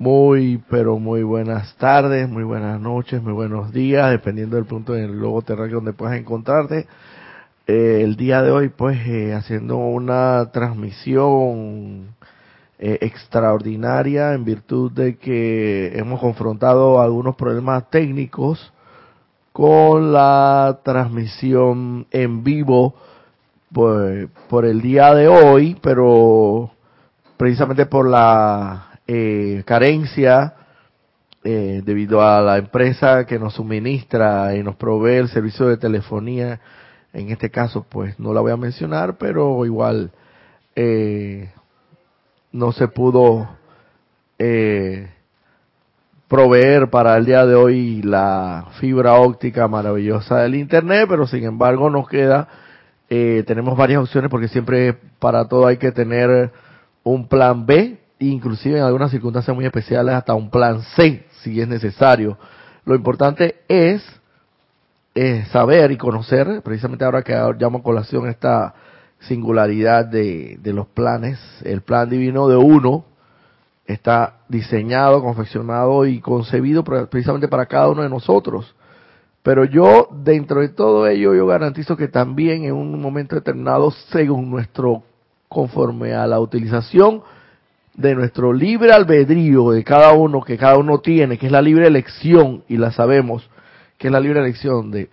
Muy, pero muy buenas tardes, muy buenas noches, muy buenos días, dependiendo del punto del globo terráqueo donde puedas encontrarte. Eh, el día de hoy, pues, eh, haciendo una transmisión eh, extraordinaria en virtud de que hemos confrontado algunos problemas técnicos con la transmisión en vivo pues, por el día de hoy, pero precisamente por la eh, carencia eh, debido a la empresa que nos suministra y nos provee el servicio de telefonía, en este caso pues no la voy a mencionar, pero igual eh, no se pudo eh, proveer para el día de hoy la fibra óptica maravillosa del Internet, pero sin embargo nos queda, eh, tenemos varias opciones porque siempre para todo hay que tener un plan B, inclusive en algunas circunstancias muy especiales hasta un plan C, si es necesario. Lo importante es, saber y conocer, precisamente ahora que llamo a colación esta singularidad de, de los planes, el plan divino de uno, está diseñado, confeccionado y concebido precisamente para cada uno de nosotros. Pero yo, dentro de todo ello, yo garantizo que también en un momento determinado, según nuestro, conforme a la utilización de nuestro libre albedrío de cada uno, que cada uno tiene, que es la libre elección, y la sabemos, que es la libre elección de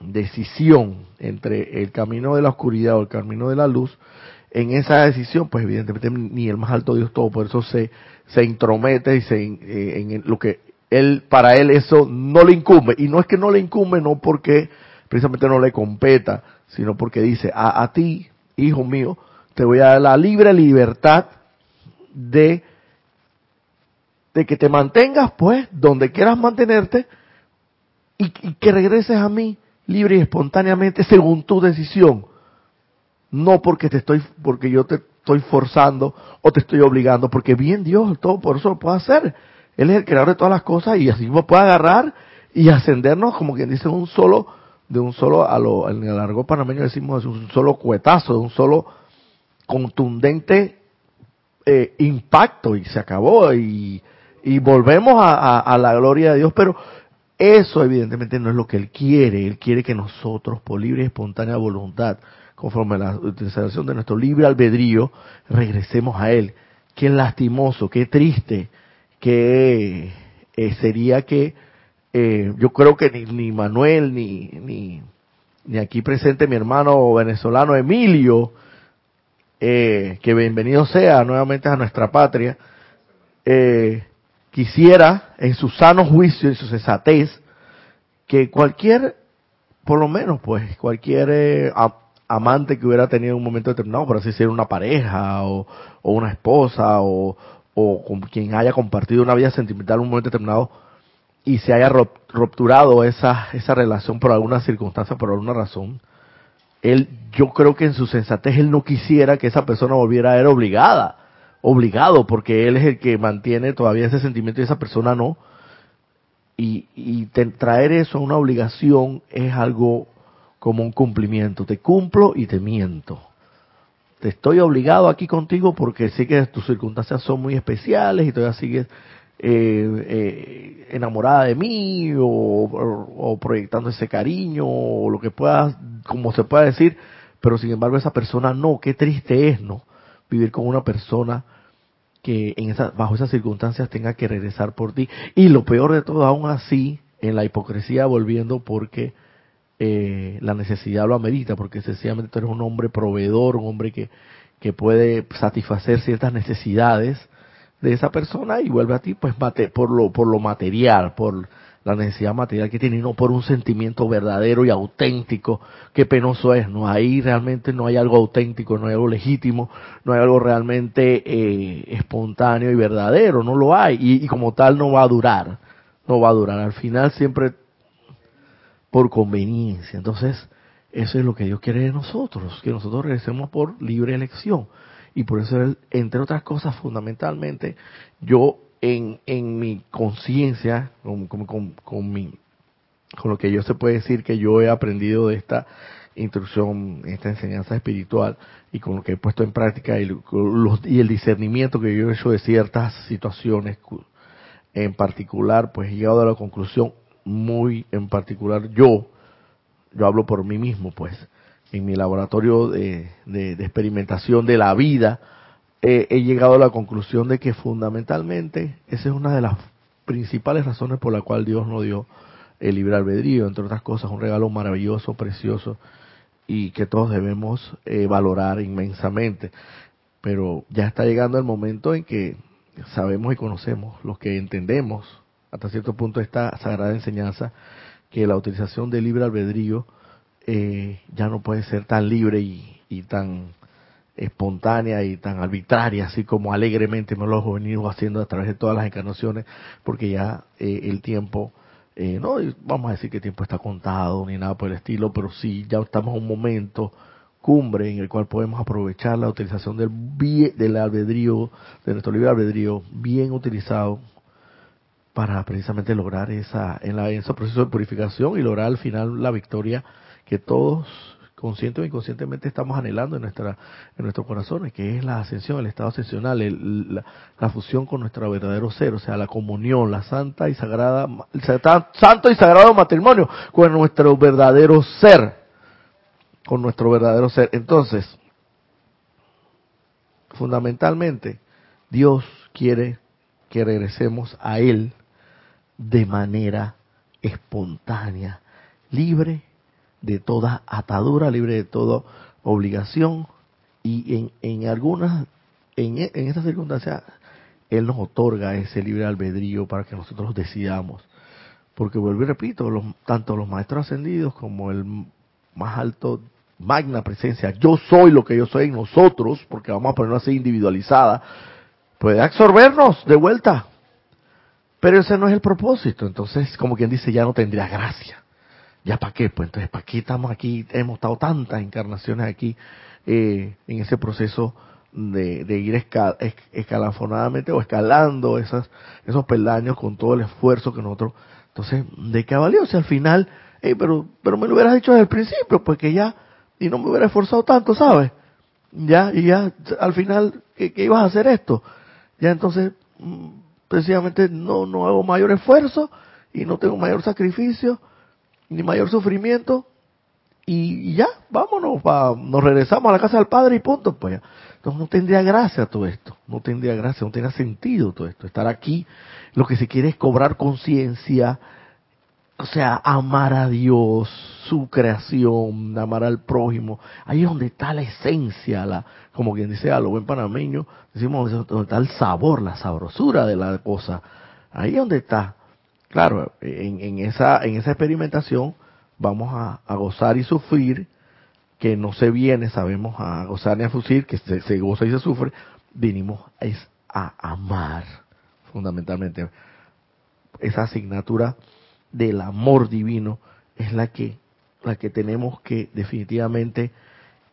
decisión entre el camino de la oscuridad o el camino de la luz, en esa decisión, pues evidentemente ni el más alto Dios todo, por eso se, se intromete y se, eh, en lo que él, para él eso no le incumbe. Y no es que no le incumbe, no porque precisamente no le competa, sino porque dice, a, a ti, hijo mío, te voy a dar la libre libertad de, de que te mantengas, pues, donde quieras mantenerte y, que regreses a mí libre y espontáneamente según tu decisión no porque te estoy, porque yo te estoy forzando o te estoy obligando, porque bien Dios todo por eso lo puede hacer. Él es el creador de todas las cosas y así mismo puede agarrar y ascendernos, como quien dice, un solo, de un solo, a lo, en el largo panameño decimos, un solo cuetazo, de un solo contundente eh, impacto y se acabó y, y volvemos a, a la gloria de Dios, pero eso evidentemente no es lo que Él quiere, Él quiere que nosotros, por libre y espontánea voluntad, conforme a la utilización de nuestro libre albedrío, regresemos a Él. Qué lastimoso, qué triste, qué eh, sería que eh, yo creo que ni, Manuel, ni, ni, ni, aquí presente mi hermano venezolano Emilio, eh, que bienvenido sea nuevamente a nuestra patria, quisiera en su sano juicio, en su sensatez, que cualquier, por lo menos pues, cualquier amante que hubiera tenido en un momento determinado, por así decirlo, una pareja o, una esposa o, con quien haya compartido una vida sentimental en un momento determinado y se haya rupturado esa, esa relación por alguna circunstancia, por alguna razón, él, yo creo que en su sensatez él no quisiera que esa persona volviera a ser obligada, obligado, porque él es el que mantiene todavía ese sentimiento y esa persona no. Y, y traer eso a una obligación es algo como un cumplimiento. Te cumplo y te miento. Te estoy obligado aquí contigo porque sé que tus circunstancias son muy especiales y todavía sigues eh, eh, enamorada de mí o, proyectando ese cariño o lo que puedas, como se pueda decir, pero sin embargo esa persona no, qué triste es, ¿no? Vivir con una persona que en esa, bajo esas circunstancias tenga que regresar por ti. Y lo peor de todo, aún así, en la hipocresía volviendo porque eh, la necesidad lo amerita, porque sencillamente tú eres un hombre proveedor, un hombre que, que puede satisfacer ciertas necesidades de esa persona y vuelve a ti pues por lo, por lo material, por la necesidad material que tiene y no por un sentimiento verdadero y auténtico, qué penoso es, no ahí realmente no hay algo auténtico, no hay algo legítimo, no hay algo realmente eh, espontáneo y verdadero, no lo hay y, y como tal no va a durar, no va a durar, al final siempre por conveniencia. Entonces, eso es lo que Dios quiere de nosotros, que nosotros regresemos por libre elección. Y por eso, entre otras cosas, fundamentalmente, yo en, en mi conciencia, con, con, con, mi, con lo que yo se puede decir que yo he aprendido de esta instrucción, esta enseñanza espiritual y con lo que he puesto en práctica y, y el discernimiento que yo he hecho de ciertas situaciones en particular, pues he llegado a la conclusión muy en particular yo, yo hablo por mí mismo, pues, en mi laboratorio de, experimentación de la vida, he llegado a la conclusión de que fundamentalmente esa es una de las principales razones por la cual Dios nos dio el libre albedrío, entre otras cosas, un regalo maravilloso, precioso y que todos debemos eh, valorar inmensamente. Pero ya está llegando el momento en que sabemos y conocemos, los que entendemos hasta cierto punto esta sagrada enseñanza, que la utilización del libre albedrío eh, ya no puede ser tan libre y, tan espontánea y tan arbitraria, así como alegremente me lo hemos venido haciendo a través de todas las encarnaciones, porque ya eh, el tiempo, eh, no vamos a decir que el tiempo está contado ni nada por el estilo, pero sí ya estamos en un momento cumbre en el cual podemos aprovechar la utilización del, del albedrío, de nuestro libre albedrío, bien utilizado para precisamente lograr esa, en, la, ese proceso de purificación y lograr al final la victoria que todos consciente o inconscientemente estamos anhelando en nuestra en nuestros corazones, que es la ascensión, el estado ascensional, la, fusión con nuestro verdadero ser, o sea, la comunión, la santa y sagrada, el santo y sagrado matrimonio con nuestro verdadero ser, con nuestro verdadero ser. Entonces, fundamentalmente, Dios quiere que regresemos a Él de manera espontánea, libre de toda atadura, libre de toda obligación y en, en algunas, en, en estas circunstancias, Él nos otorga ese libre albedrío para que nosotros decidamos. Porque vuelvo y repito, los, tanto los maestros ascendidos como el más alto magna presencia, yo soy lo que yo soy en nosotros, porque vamos a ponerlo así individualizada, puede absorbernos de vuelta. Pero ese no es el propósito. Entonces, como quien dice, ya no tendría gracia. ¿Ya para qué? Pues entonces, ¿para qué estamos aquí? Hemos estado tantas encarnaciones aquí eh, en ese proceso de, ir escalafonadamente o escalando esas, esos peldaños con todo el esfuerzo que nosotros... Entonces, ¿de qué ha valido? Si al final, pero, pero me lo hubieras dicho desde el principio, pues que ya, y no me hubiera esforzado tanto, ¿sabes? Ya, y ya, al final, ¿qué ibas a hacer esto? Ya entonces, mm, precisamente no, no hago mayor esfuerzo y no tengo mayor sacrificio ni mayor sufrimiento y, ya, vámonos, nos regresamos a la casa del Padre y punto, pues Entonces no tendría gracia todo esto, no tendría gracia, no tendría sentido todo esto. Estar aquí, lo que se quiere es cobrar conciencia, o sea, amar a Dios, su creación, amar al prójimo. Ahí es donde está la esencia, la, como quien dice a lo buen panameño, decimos donde está el sabor, la sabrosura de la cosa. Ahí es donde está. Claro, en, esa, en esa experimentación vamos a, gozar y sufrir, que no se viene, sabemos a gozar ni a sufrir, que se, goza y se sufre, vinimos es a amar, fundamentalmente. Esa asignatura del amor divino es la que, la que tenemos que definitivamente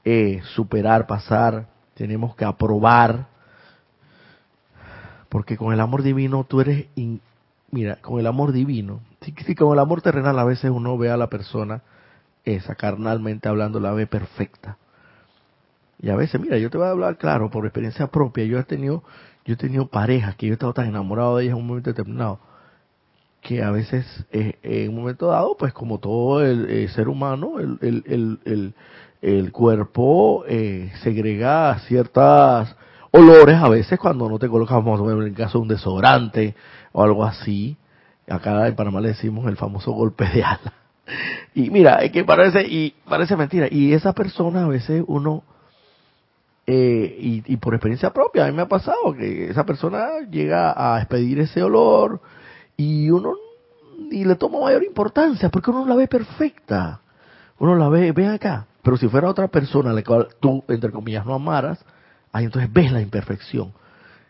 eh, superar, pasar, tenemos que aprobar, porque con el amor divino tú eres, mira, con el amor divino, si, con el amor terrenal a veces uno ve a la persona, esa carnalmente hablando, la ve perfecta. Y a veces, mira, yo te voy a hablar claro, por experiencia propia, yo he tenido, yo he tenido parejas que yo he estado tan enamorado de ellas en un momento determinado, que a veces eh, en un momento dado, pues como todo el, eh, ser humano, el, el, el, el cuerpo eh, segrega ciertas olores a veces cuando no te colocamos, en el caso de un desodorante o algo así. Acá en Panamá le decimos el famoso golpe de ala. Y mira, es que parece, y parece mentira. Y esa persona a veces uno, eh, y, y, por experiencia propia, a mí me ha pasado que esa persona llega a expedir ese olor, y uno y le toma mayor importancia porque uno la ve perfecta. Uno la ve, ven acá. Pero si fuera otra persona a la cual tú, entre comillas, no amaras, ahí entonces ves la imperfección.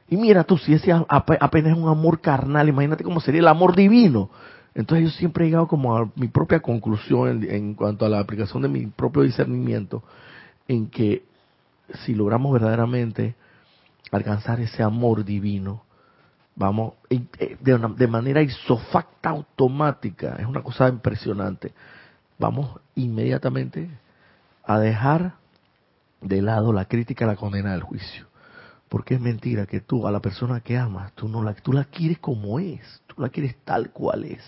Y mira tú, si ese apenas es un amor carnal, imagínate cómo sería el amor divino. Entonces yo siempre he llegado como a mi propia conclusión en, cuanto a la aplicación de mi propio discernimiento, en que si logramos verdaderamente alcanzar ese amor divino, vamos, eh, de, manera isofacta automática, es una cosa impresionante, vamos inmediatamente a dejar de lado la crítica, la condena del juicio. Porque es mentira que tú a la persona que amas, tú no la, tú la quieres como es, tú la quieres tal cual es,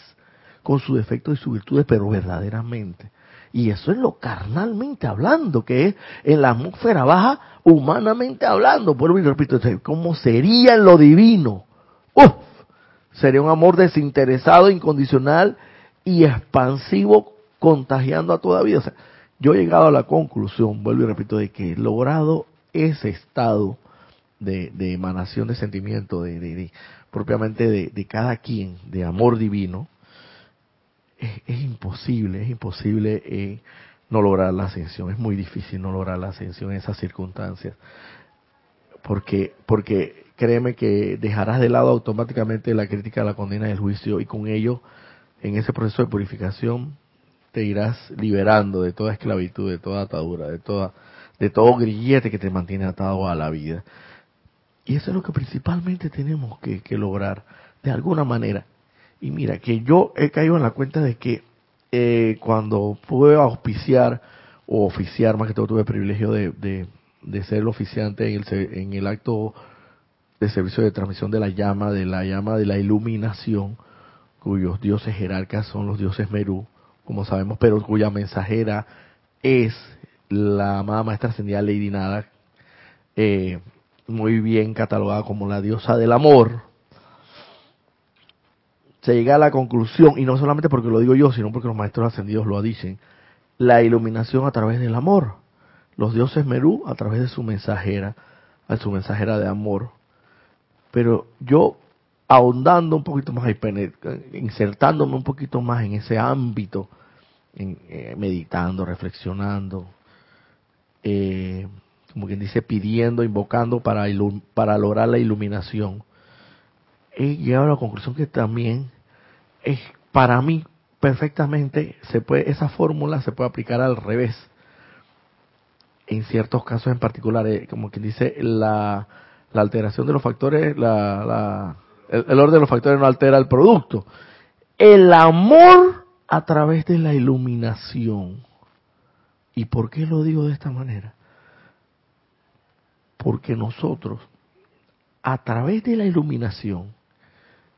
con sus defectos y sus virtudes, pero verdaderamente. Y eso es lo carnalmente hablando, que es en la atmósfera baja, humanamente hablando. Vuelvo y repito, ¿cómo sería en lo divino? ¡Uf! Sería un amor desinteresado, incondicional y expansivo, contagiando a toda vida. O sea, yo he llegado a la conclusión, vuelvo y repito, de que he logrado ese estado de, emanación de sentimiento, de, propiamente de, cada quien, de amor divino, es, imposible, es imposible eh, no lograr la ascensión, es muy difícil no lograr la ascensión en esas circunstancias, porque, porque créeme que dejarás de lado automáticamente la crítica, la condena y el juicio, y con ello, en ese proceso de purificación, te irás liberando de toda esclavitud, de toda atadura, de toda de todo grillete que te mantiene atado a la vida. Y eso es lo que principalmente tenemos que, lograr, de alguna manera. Y mira, que yo he caído en la cuenta de que eh, cuando pude auspiciar o oficiar, más que todo tuve el privilegio de, de, ser el oficiante en el, en el acto de servicio de transmisión de la llama, de la llama de la iluminación, cuyos dioses jerarcas son los dioses Merú, como sabemos, pero cuya mensajera es la amada maestra ascendida Lady Nada, eh, muy bien catalogada como la diosa del amor, se llega a la conclusión, y no solamente porque lo digo yo, sino porque los maestros ascendidos lo dicen, la iluminación a través del amor. Los dioses Merú a través de su mensajera, a su mensajera de amor. Pero yo, ahondando un poquito más, insertándome un poquito más en ese ámbito, eh, meditando, reflexionando, eh, como quien dice, pidiendo, invocando para, para lograr la iluminación, he llegado a la conclusión que también es para mí perfectamente se puede esa fórmula se puede aplicar al revés. En ciertos casos en particular eh, como quien dice la, la alteración de los factores la, el, orden de los factores no altera el producto. El amor a través de la iluminación. Y por qué lo digo de esta manera porque nosotros, a través de la iluminación,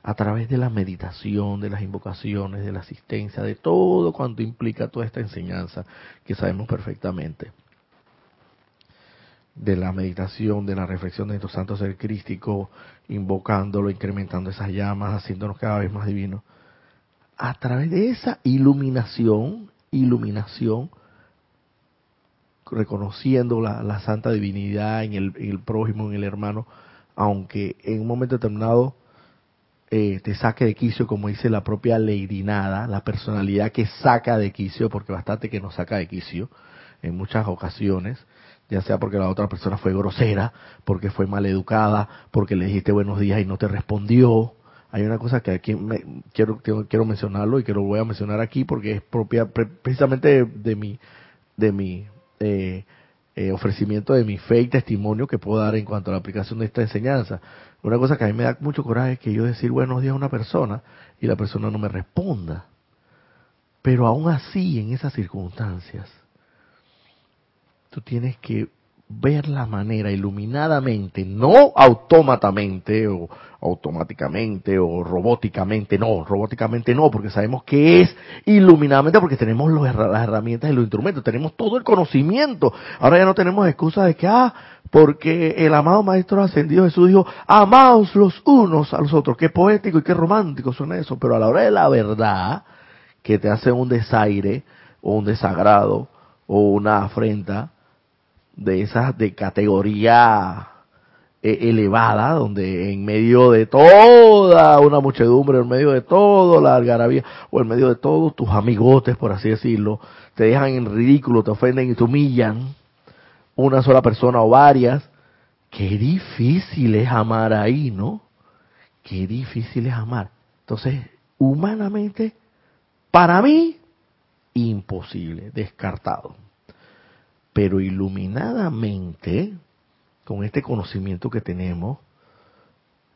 a través de la meditación, de las invocaciones, de la asistencia, de todo cuanto implica toda esta enseñanza que sabemos perfectamente, de la meditación, de la reflexión de nuestro santo ser crístico, invocándolo, incrementando esas llamas, haciéndonos cada vez más divinos, a través de esa iluminación, iluminación, reconociendo la, santa divinidad en el, prójimo, en el hermano, aunque en un momento determinado eh, te saque de quicio, como dice la propia Lady Nada, la personalidad que saca de quicio, porque bastante que nos saca de quicio en muchas ocasiones, ya sea porque la otra persona fue grosera, porque fue mal educada, porque le dijiste buenos días y no te respondió. Hay una cosa que aquí me, quiero, quiero mencionarlo y que lo voy a mencionar aquí porque es propia precisamente de mi de mi eh, eh, ofrecimiento de mi fe y testimonio que puedo dar en cuanto a la aplicación de esta enseñanza. Una cosa que a mí me da mucho coraje es que yo decir buenos días a una persona y la persona no me responda. Pero aún así, en esas circunstancias, tú tienes que ver la manera iluminadamente, no autómatamente o automáticamente o robóticamente, no, robóticamente no, porque sabemos que es iluminadamente porque tenemos las herramientas y los instrumentos, tenemos todo el conocimiento. Ahora ya no tenemos excusa de que, ah, porque el amado Maestro Ascendido Jesús dijo, amaos los unos a los otros. Qué poético y qué romántico suena eso, pero a la hora de la verdad, que te hace un desaire o un desagrado o una afrenta, de esas de categoría eh, elevada, donde en medio de toda una muchedumbre, en medio de toda la algarabía, o en medio de todos tus amigotes, por así decirlo, te dejan en ridículo, te ofenden y te humillan, una sola persona o varias, qué difícil es amar ahí, ¿no? Qué difícil es amar. Entonces, humanamente, para mí, imposible, descartado pero iluminadamente, con este conocimiento que tenemos,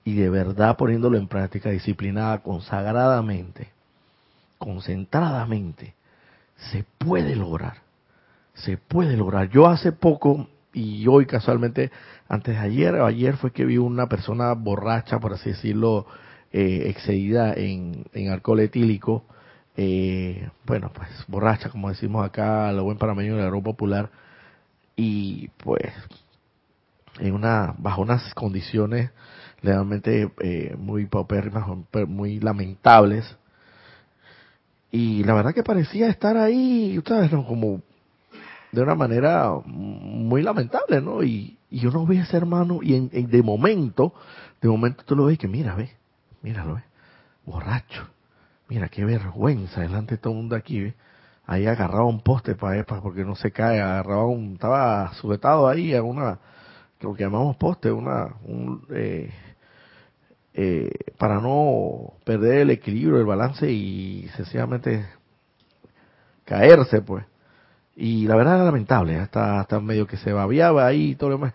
y de verdad poniéndolo en práctica, disciplinada, consagradamente, concentradamente, se puede lograr, se puede lograr. Yo hace poco, y hoy casualmente, antes de ayer, ayer fue que vi una persona borracha, por así decirlo, eh, excedida en, en alcohol etílico, eh, bueno, pues borracha, como decimos acá, lo buen parameño de la Europa Popular, y pues en una bajo unas condiciones realmente eh, muy paupérrimas, muy lamentables. Y la verdad que parecía estar ahí, ustedes, ¿no? como de una manera muy lamentable, ¿no? Y, y uno ve a ese hermano y en, de momento, de momento tú lo ves que mira, ve, míralo, ve, borracho, mira qué vergüenza delante de todo el mundo aquí, ve. Ahí agarraba un poste para, para porque no se cae, agarraba un, estaba sujetado ahí a una, lo que llamamos poste, una, un, eh, eh, para no perder el equilibrio, el balance y sencillamente caerse, pues. Y la verdad era lamentable, hasta, hasta medio que se babiaba ahí y todo lo demás.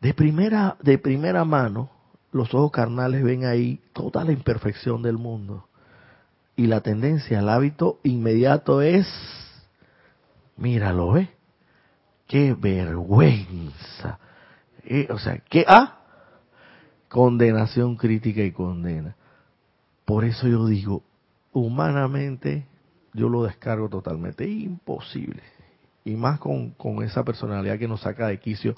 De primera, de primera mano, los ojos carnales ven ahí toda la imperfección del mundo. Y la tendencia, el hábito inmediato es, míralo, ¿eh? ¡Qué vergüenza! Eh, o sea, ¿qué? Ah, condenación crítica y condena. Por eso yo digo, humanamente yo lo descargo totalmente, imposible y más con, con esa personalidad que nos saca de quicio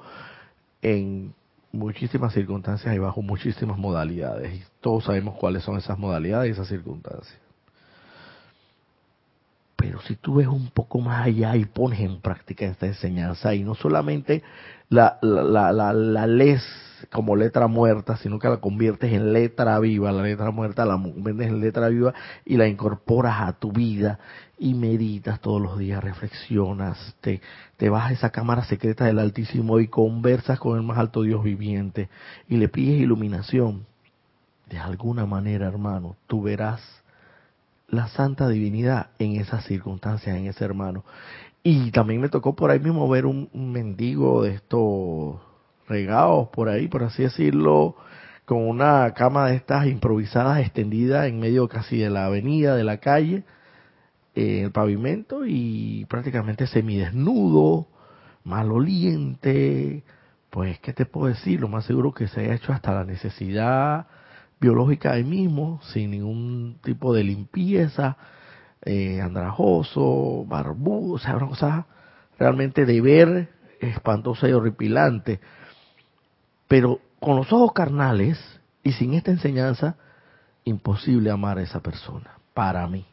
en muchísimas circunstancias y bajo muchísimas modalidades. Y todos sabemos cuáles son esas modalidades y esas circunstancias. Pero si tú ves un poco más allá y pones en práctica esta enseñanza, y no solamente la, la, la, la, lees como letra muerta, sino que la conviertes en letra viva, la letra muerta la conviertes en letra viva y la incorporas a tu vida y meditas todos los días, reflexionas, te, te vas a esa cámara secreta del Altísimo y conversas con el más alto Dios viviente y le pides iluminación. De alguna manera, hermano, tú verás la santa divinidad en esas circunstancias, en ese hermano. Y también me tocó por ahí mismo ver un, mendigo de estos regados por ahí, por así decirlo, con una cama de estas improvisadas extendida en medio casi de la avenida, de la calle, en el pavimento y prácticamente semidesnudo, maloliente, pues, ¿qué te puedo decir? Lo más seguro que se haya hecho hasta la necesidad biológica ahí mismo, sin ningún tipo de limpieza, eh, andrajoso, barbudo, o sea, una cosa realmente de ver espantosa y horripilante. Pero con los ojos carnales y sin esta enseñanza, imposible amar a esa persona, para mí,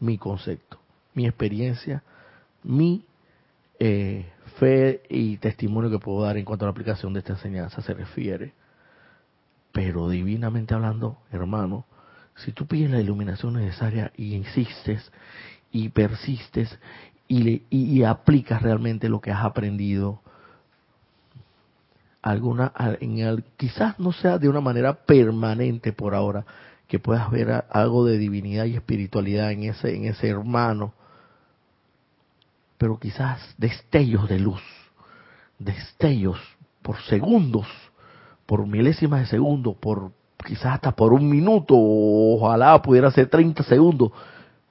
mi concepto, mi experiencia, mi eh, fe y testimonio que puedo dar en cuanto a la aplicación de esta enseñanza se refiere. Pero divinamente hablando, hermano, si tú pides la iluminación necesaria y insistes y persistes y, y, aplicas realmente lo que has aprendido, alguna, en quizás no sea de una manera permanente por ahora, que puedas ver algo de divinidad y espiritualidad en ese, en ese hermano, pero quizás destellos de luz, destellos por segundos, por milésimas de segundo, por quizás hasta por un minuto, ojalá pudiera ser 30 segundos,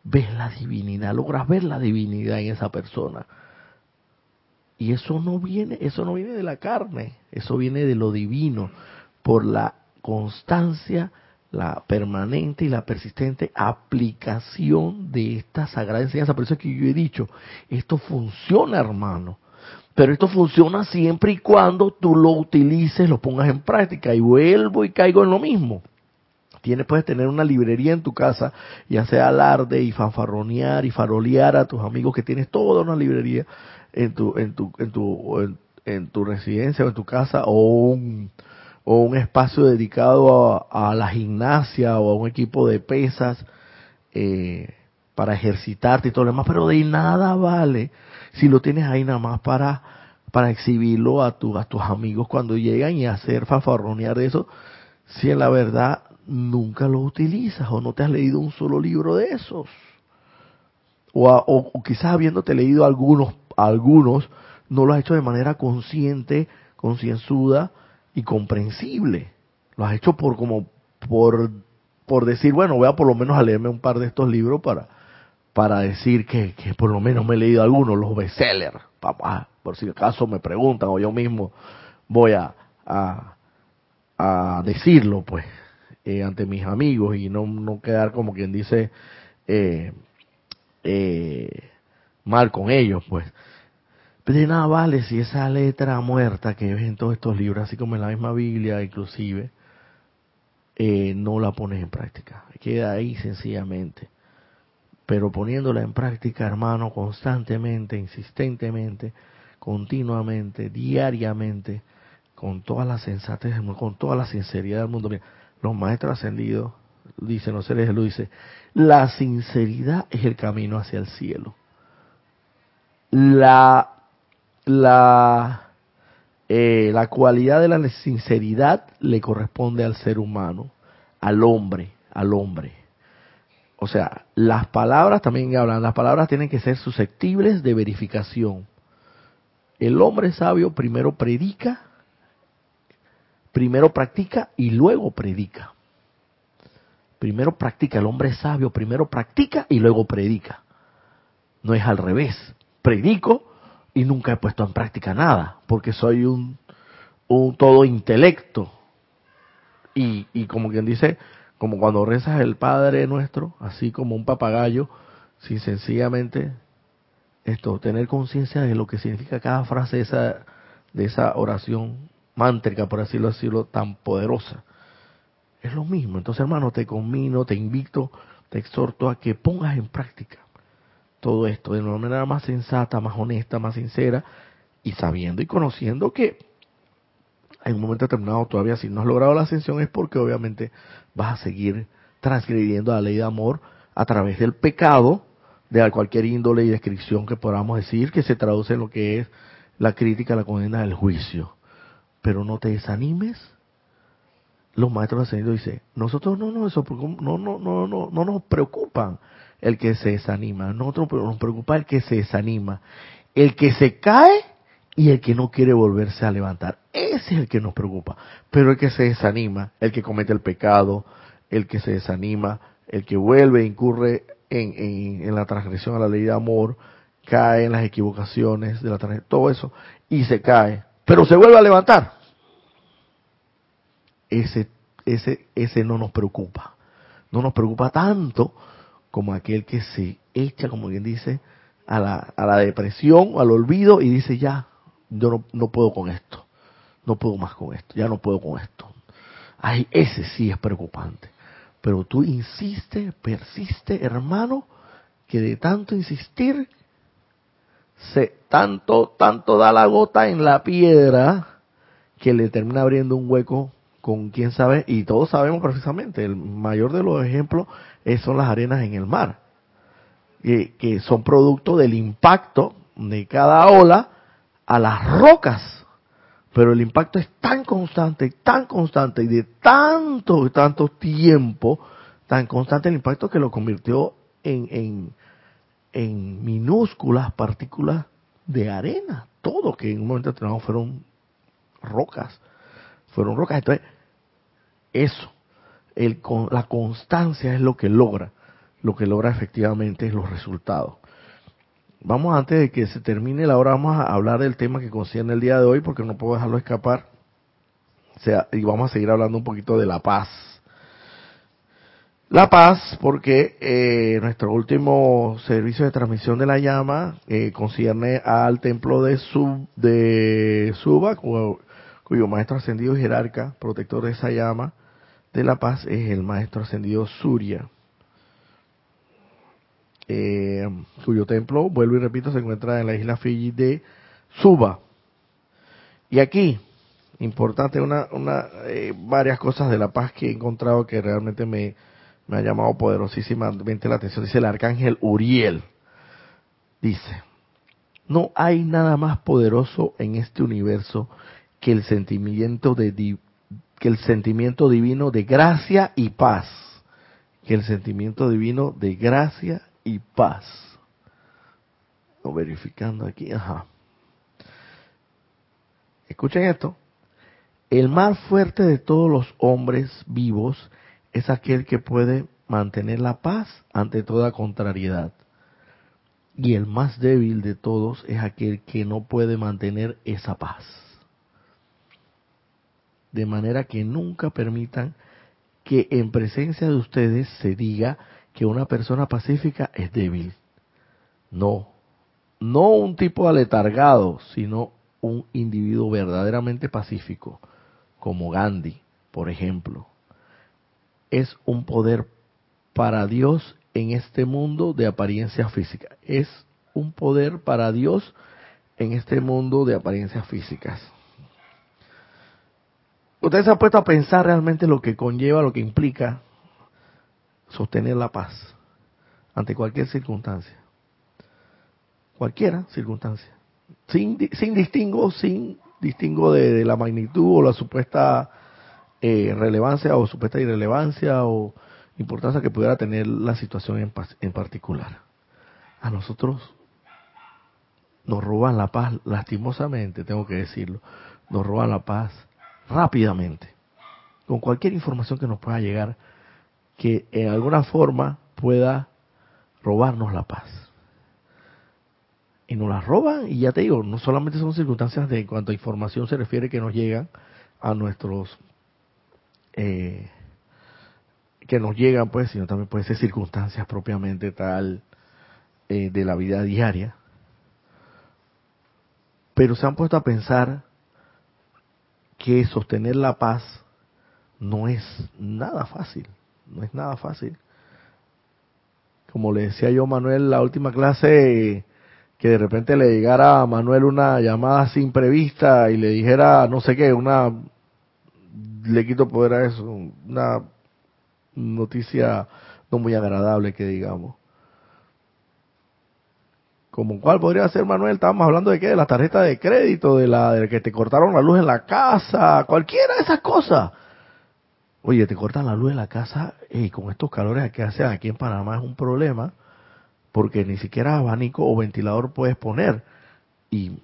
ves la divinidad, logras ver la divinidad en esa persona. Y eso no viene, eso no viene de la carne, eso viene de lo divino, por la constancia, la permanente y la persistente aplicación de esta sagrada enseñanza. Por eso es que yo he dicho, esto funciona, hermano. Pero esto funciona siempre y cuando tú lo utilices, lo pongas en práctica. Y vuelvo y caigo en lo mismo. Tienes, puedes tener una librería en tu casa y hacer alarde y fanfarronear y farolear a tus amigos que tienes toda una librería en tu, en tu, en tu, en, tu residencia o en tu casa o un, o un espacio dedicado a, la gimnasia o a un equipo de pesas eh, para ejercitarte y todo lo demás, pero de nada vale si lo tienes ahí nada más para, para exhibirlo a, tu, a tus amigos cuando llegan y hacer fafarronear de eso, si en la verdad nunca lo utilizas o no te has leído un solo libro de esos. O, o, quizás habiéndote leído algunos, algunos, no lo has hecho de manera consciente, concienzuda y comprensible. Lo has hecho por como por, por decir, bueno, voy a por lo menos a leerme un par de estos libros para, para decir que, que por lo menos me he leído algunos, los bestsellers, papá, por si acaso me preguntan o yo mismo voy a, a, decirlo, pues, eh, ante mis amigos y no, no quedar como quien dice eh, eh, mal con ellos, pues. Pero de nada vale si esa letra muerta que ves en todos estos libros, así como en la misma Biblia inclusive, no la pones en práctica. Queda ahí sencillamente. Pero poniéndola en práctica, hermano, constantemente, insistentemente, continuamente, diariamente, con toda la sensatez, con toda la sinceridad del mundo. los maestros ascendidos, dicen los seres de luz, dice, la sinceridad es el camino hacia el cielo. La la, eh, la cualidad de la sinceridad le corresponde al ser humano, al hombre, al hombre. O sea, las palabras también hablan, las palabras tienen que ser susceptibles de verificación. El hombre sabio primero predica, primero practica y luego predica. Primero practica, el hombre sabio primero practica y luego predica. No es al revés. Predico, y nunca he puesto en práctica nada, porque soy un, todo intelecto. Y, y como quien dice, como cuando rezas el Padre nuestro, así como un papagayo, sin sencillamente esto, tener conciencia de lo que significa cada frase de esa, de esa oración mántrica, por así decirlo, tan poderosa. Es lo mismo. Entonces, hermano, te conmino, te invito, te exhorto a que pongas en práctica todo esto de una manera más sensata, más honesta, más sincera y sabiendo y conociendo que en un momento determinado todavía si no has logrado la ascensión es porque obviamente vas a seguir transgrediendo la ley de amor a través del pecado de cualquier índole y descripción que podamos decir que se traduce en lo que es la crítica, la condena del juicio. Pero no te desanimes. Los maestros ascendidos dicen, nosotros no, no, eso no, no, no, no, no nos preocupan el que se desanima. Nosotros nos preocupa el que se desanima. El que se cae y el que no quiere volverse a levantar. Ese es el que nos preocupa. Pero el que se desanima, el que comete el pecado, el que se desanima, el que vuelve, e incurre en, en, la transgresión a la ley de amor, cae en las equivocaciones de la todo eso, y se cae, pero se vuelve a levantar. Ese, ese, ese no nos preocupa. No nos preocupa tanto como aquel que se echa, como bien dice, a la, a la depresión, al olvido y dice ya, yo no, no puedo con esto, no puedo más con esto, ya no puedo con esto. Ay, ese sí es preocupante. Pero tú insiste, persiste, hermano, que de tanto insistir, se, tanto, tanto da la gota en la piedra que le termina abriendo un hueco con quién sabe, y todos sabemos precisamente, el mayor de los ejemplos son las arenas en el mar, que son producto del impacto de cada ola a las rocas. Pero el impacto es tan constante, tan constante y de tanto, tanto tiempo, tan constante el impacto que lo convirtió en, en, en minúsculas partículas de arena. Todo que en un momento determinado fueron rocas. Fueron rocas. Entonces, eso, el, la constancia es lo que logra, lo que logra efectivamente los resultados. Vamos antes de que se termine la hora, vamos a hablar del tema que concierne el día de hoy porque no puedo dejarlo escapar. O sea, y vamos a seguir hablando un poquito de la paz. La paz, porque eh, nuestro último servicio de transmisión de la llama eh, concierne al templo de, Sub, de Suba, cuyo, cuyo maestro ascendido jerarca, protector de esa llama, de la paz es el maestro ascendido Surya, eh, cuyo templo, vuelvo y repito, se encuentra en la isla Fiji de Suba. Y aquí, importante, una, una, eh, varias cosas de la paz que he encontrado que realmente me, me ha llamado poderosísimamente la atención. Dice el arcángel Uriel. Dice, no hay nada más poderoso en este universo que el sentimiento de, que el sentimiento divino de gracia y paz, que el sentimiento divino de gracia y paz. O verificando aquí, ajá. Escuchen esto. El más fuerte de todos los hombres vivos es aquel que puede mantener la paz ante toda contrariedad. Y el más débil de todos es aquel que no puede mantener esa paz. De manera que nunca permitan que en presencia de ustedes se diga que una persona pacífica es débil. No, no un tipo aletargado, sino un individuo verdaderamente pacífico, como Gandhi, por ejemplo. Es un poder para Dios en este mundo de apariencia física. Es un poder para Dios en este mundo de apariencias físicas. Ustedes se han puesto a pensar realmente lo que conlleva, lo que implica sostener la paz ante cualquier circunstancia. Cualquiera circunstancia. Sin, sin distingo, sin distingo de, la magnitud o la supuesta eh, relevancia o supuesta irrelevancia o importancia que pudiera tener la situación en, en particular. A nosotros nos roban la paz, lastimosamente, tengo que decirlo, nos roban la paz rápidamente, con cualquier información que nos pueda llegar, que en alguna forma pueda robarnos la paz. Y nos la roban, y ya te digo, no solamente son circunstancias de cuanto a información se refiere que nos llegan a nuestros eh, que nos llegan, pues, sino también puede ser circunstancias propiamente tal eh, de la vida diaria. Pero se han puesto a pensar que sostener la paz no es nada fácil, no es nada fácil. Como le decía yo Manuel la última clase, que de repente le llegara a Manuel una llamada sin prevista y le dijera, no sé qué, una, le quito poder a eso, una noticia no muy agradable que digamos. Como cuál podría ser, Manuel, estábamos hablando de qué, de la tarjeta de crédito, de la de que te cortaron la luz en la casa, cualquiera de esas cosas. Oye, te cortan la luz en la casa y con estos calores que hacen aquí en Panamá es un problema, porque ni siquiera abanico o ventilador puedes poner. Y,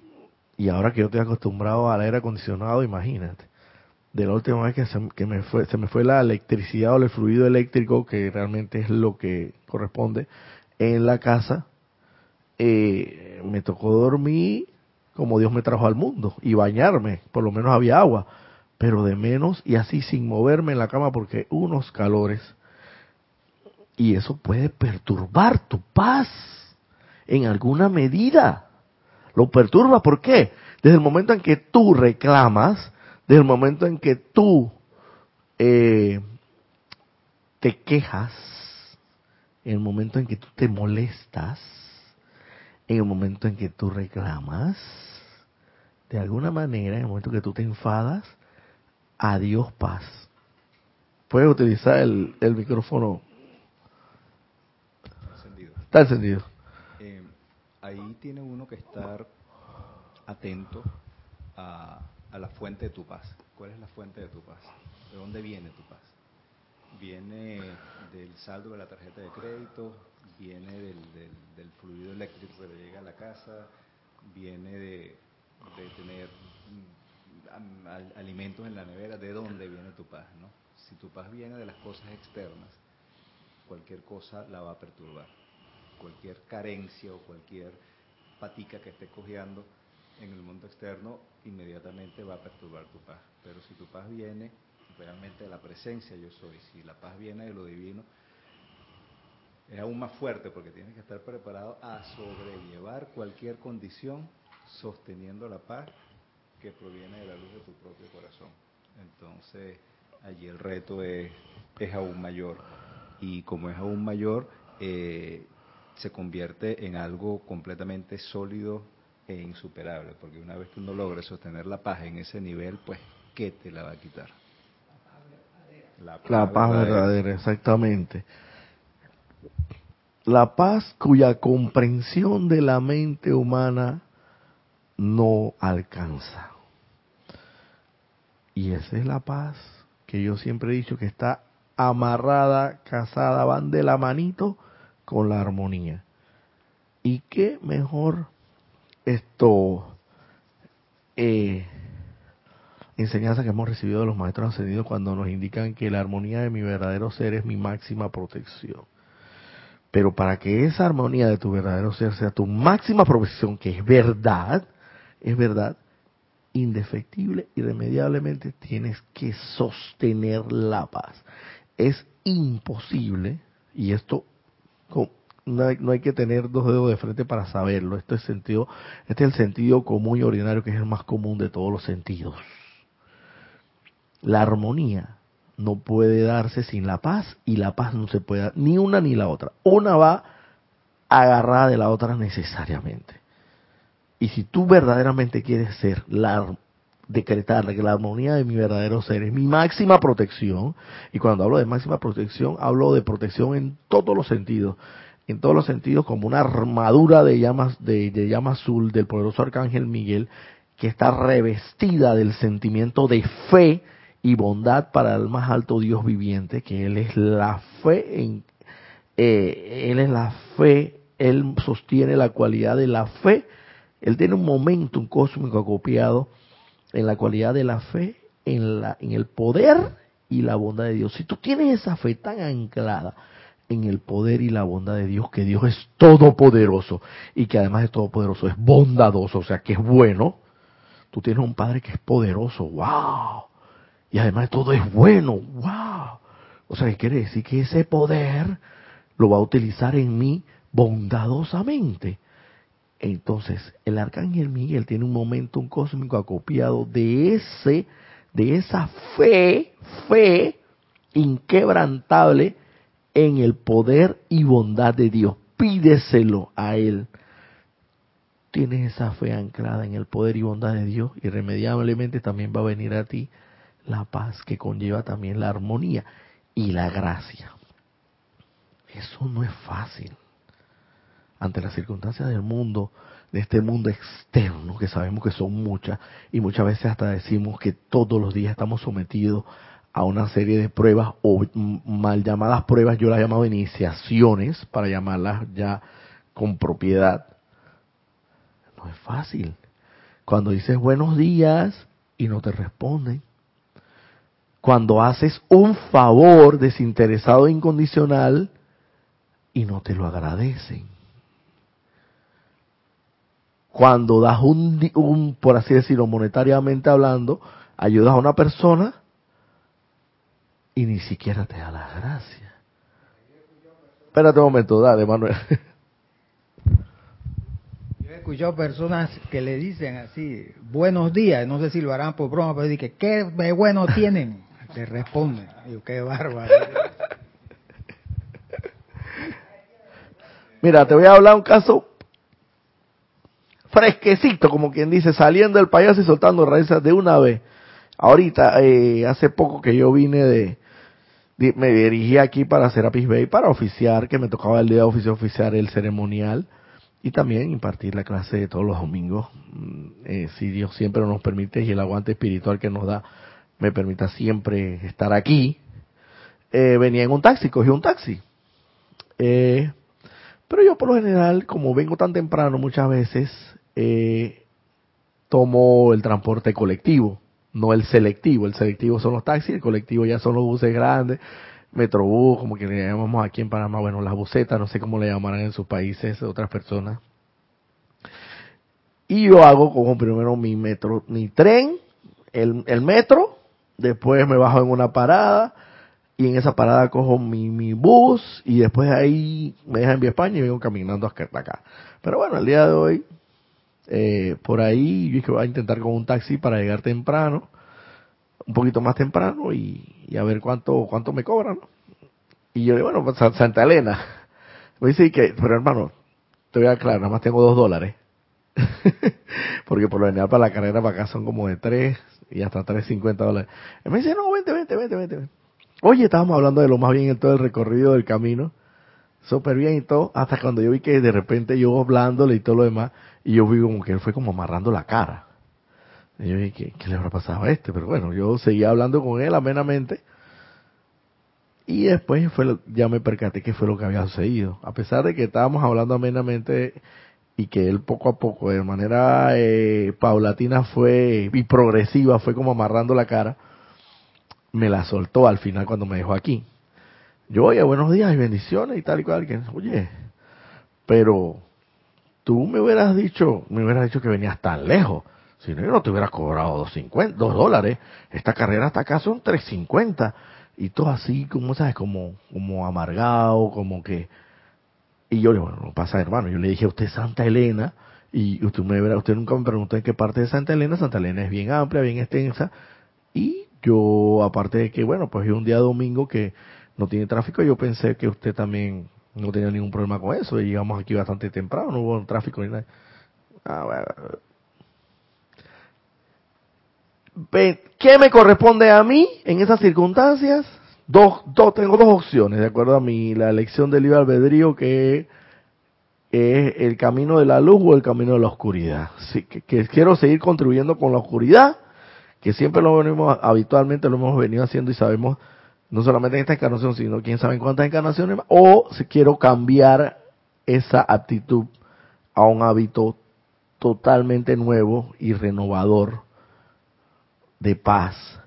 y ahora que yo estoy acostumbrado al aire acondicionado, imagínate de la última vez que, se, que me fue, se me fue la electricidad o el fluido eléctrico, que realmente es lo que corresponde en la casa, eh, me tocó dormir como Dios me trajo al mundo y bañarme, por lo menos había agua, pero de menos y así sin moverme en la cama porque unos calores y eso puede perturbar tu paz en alguna medida. Lo perturba, ¿por qué? Desde el momento en que tú reclamas, desde el momento en que tú eh, te quejas, en el momento en que tú te molestas, en el momento en que tú reclamas, de alguna manera, en el momento que tú te enfadas, adiós paz. Puedes utilizar el, el micrófono. Encendido. Está encendido. Eh, ahí tiene uno que estar atento a, a la fuente de tu paz. ¿Cuál es la fuente de tu paz? ¿De dónde viene tu paz? ¿Viene del saldo de la tarjeta de crédito? ¿Viene del, fluido eléctrico que le llega a la casa? ¿Viene de, tener mm, alimentos en la nevera? ¿De dónde viene tu paz? ¿no? Si tu paz viene de las cosas externas, cualquier cosa la va a perturbar. Cualquier carencia o cualquier patica que esté cojeando en el mundo externo inmediatamente va a perturbar tu paz. Pero si tu paz viene realmente de la presencia yo soy, si la paz viene de lo divino, es aún más fuerte porque tienes que estar preparado a sobrellevar cualquier condición sosteniendo la paz que proviene de la luz de tu propio corazón. Entonces, allí el reto es, es aún mayor. Y como es aún mayor, eh, se convierte en algo completamente sólido e insuperable, porque una vez que uno logre sostener la paz en ese nivel, pues, ¿qué te la va a quitar? La paz, la paz verdadera. exactamente. La paz cuya comprensión de la mente humana no alcanza. Y esa es la paz que yo siempre he dicho que está amarrada, casada, van de la manito con la armonía. ¿Y qué mejor esto eh, enseñanza que hemos recibido de los maestros ascendidos cuando nos indican que la armonía de mi verdadero ser es mi máxima protección. Pero para que esa armonía de tu verdadero ser sea tu máxima profesión, que es verdad, es verdad, indefectible, irremediablemente tienes que sostener la paz. Es imposible, y esto no hay, que tener dos dedos de frente para saberlo, esto es sentido, este es el sentido común y ordinario que es el más común de todos los sentidos. La armonía no puede darse sin la paz y la paz no se puede dar ni una ni la otra. Una va agarrada de la otra necesariamente. Y si tú verdaderamente quieres ser la decretar que la armonía de mi verdadero ser es mi máxima protección, y cuando hablo de máxima protección, hablo de protección en todos los sentidos, en todos los sentidos como una armadura de llamas de, de llama azul del poderoso arcángel Miguel que está revestida del sentimiento de fe y bondad para el más alto Dios viviente, que Él es la fe, en, eh, Él es la fe, Él sostiene la cualidad de la fe, Él tiene un momento, un cósmico acopiado en la cualidad de la fe, en, la, en el poder y la bondad de Dios. Si tú tienes esa fe tan anclada en el poder y la bondad de Dios, que Dios es todopoderoso y que además de todopoderoso es bondadoso, o sea que es bueno, tú tienes un Padre que es poderoso, wow y además de todo es bueno. ¡Wow! O sea, ¿qué quiere decir? Que ese poder lo va a utilizar en mí bondadosamente. Entonces, el arcángel Miguel tiene un momento un cósmico acopiado de ese, de esa fe, fe inquebrantable en el poder y bondad de Dios. Pídeselo a Él. Tienes esa fe anclada en el poder y bondad de Dios, irremediablemente también va a venir a ti la paz que conlleva también la armonía y la gracia. Eso no es fácil. Ante las circunstancias del mundo, de este mundo externo, que sabemos que son muchas, y muchas veces hasta decimos que todos los días estamos sometidos a una serie de pruebas, o mal llamadas pruebas, yo las llamado iniciaciones, para llamarlas ya con propiedad. No es fácil. Cuando dices buenos días y no te responden, cuando haces un favor desinteresado e incondicional y no te lo agradecen. Cuando das un, un, por así decirlo, monetariamente hablando, ayudas a una persona y ni siquiera te da las gracias. Espérate un momento, dale, Manuel. Yo he escuchado personas que le dicen así, buenos días, no sé si lo harán por broma, pero dicen, ¿qué de bueno tienen? Te responde. Digo, qué bárbaro. Mira, te voy a hablar un caso fresquecito, como quien dice, saliendo del payaso y soltando raíces de una vez. Ahorita, eh, hace poco que yo vine de, me dirigí aquí para Serapis Bay para oficiar, que me tocaba el día de oficio oficiar el ceremonial y también impartir la clase de todos los domingos, mm, eh, si Dios siempre nos permite y el aguante espiritual que nos da me permita siempre estar aquí, eh, venía en un taxi, cogí un taxi. Eh, pero yo por lo general, como vengo tan temprano muchas veces, eh, tomo el transporte colectivo, no el selectivo. El selectivo son los taxis, el colectivo ya son los buses grandes, metrobús, como que le llamamos aquí en Panamá, bueno, las busetas, no sé cómo le llamarán en sus países otras personas. Y yo hago como primero mi metro, mi tren, el, el metro, después me bajo en una parada y en esa parada cojo mi, mi bus y después de ahí me dejan en Vía España y vengo caminando hasta acá. Pero bueno, el día de hoy, eh, por ahí yo dije voy a intentar con un taxi para llegar temprano, un poquito más temprano y, a ver cuánto cuánto me cobran. Y yo le digo, bueno, pues Santa Elena. Me dice que, pero hermano, te voy a aclarar, nada más tengo dos dólares. Porque por lo general para la carrera para acá son como de tres y hasta 3.50 dólares. Y me dice, no, vente, vente, vente, vente. Oye, estábamos hablando de lo más bien en todo el recorrido del camino. Súper bien y todo. Hasta cuando yo vi que de repente yo hablándole y todo lo demás. Y yo vi como que él fue como amarrando la cara. Y yo dije, ¿qué, le habrá pasado a este? Pero bueno, yo seguía hablando con él amenamente. Y después fue ya me percaté que fue lo que había sucedido. A pesar de que estábamos hablando amenamente, y que él poco a poco, de manera eh, paulatina fue y progresiva, fue como amarrando la cara, me la soltó al final cuando me dejó aquí. Yo, oye, buenos días y bendiciones y tal y cual. Que, oye, pero tú me hubieras dicho, me hubieras dicho que venías tan lejos. Si no, yo no te hubiera cobrado 2.50, 2 dólares. Esta carrera hasta acá son 3.50. Y todo así, como, ¿sabes? Como, como amargado, como que... Y yo le bueno, no pasa, hermano. Yo le dije a usted Santa Elena, y usted me usted nunca me preguntó en qué parte de Santa Elena. Santa Elena es bien amplia, bien extensa. Y yo, aparte de que, bueno, pues es un día domingo que no tiene tráfico, yo pensé que usted también no tenía ningún problema con eso. Y llegamos aquí bastante temprano, no hubo tráfico ni nada. Ah, ¿Qué me corresponde a mí en esas circunstancias? Dos, dos, tengo dos opciones, de acuerdo a mi la elección del libre albedrío, que es el camino de la luz o el camino de la oscuridad. Sí, que, quiero seguir contribuyendo con la oscuridad, que siempre lo venimos, habitualmente lo hemos venido haciendo y sabemos, no solamente en esta encarnación, sino quién sabe en cuántas encarnaciones o si quiero cambiar esa actitud a un hábito totalmente nuevo y renovador de paz,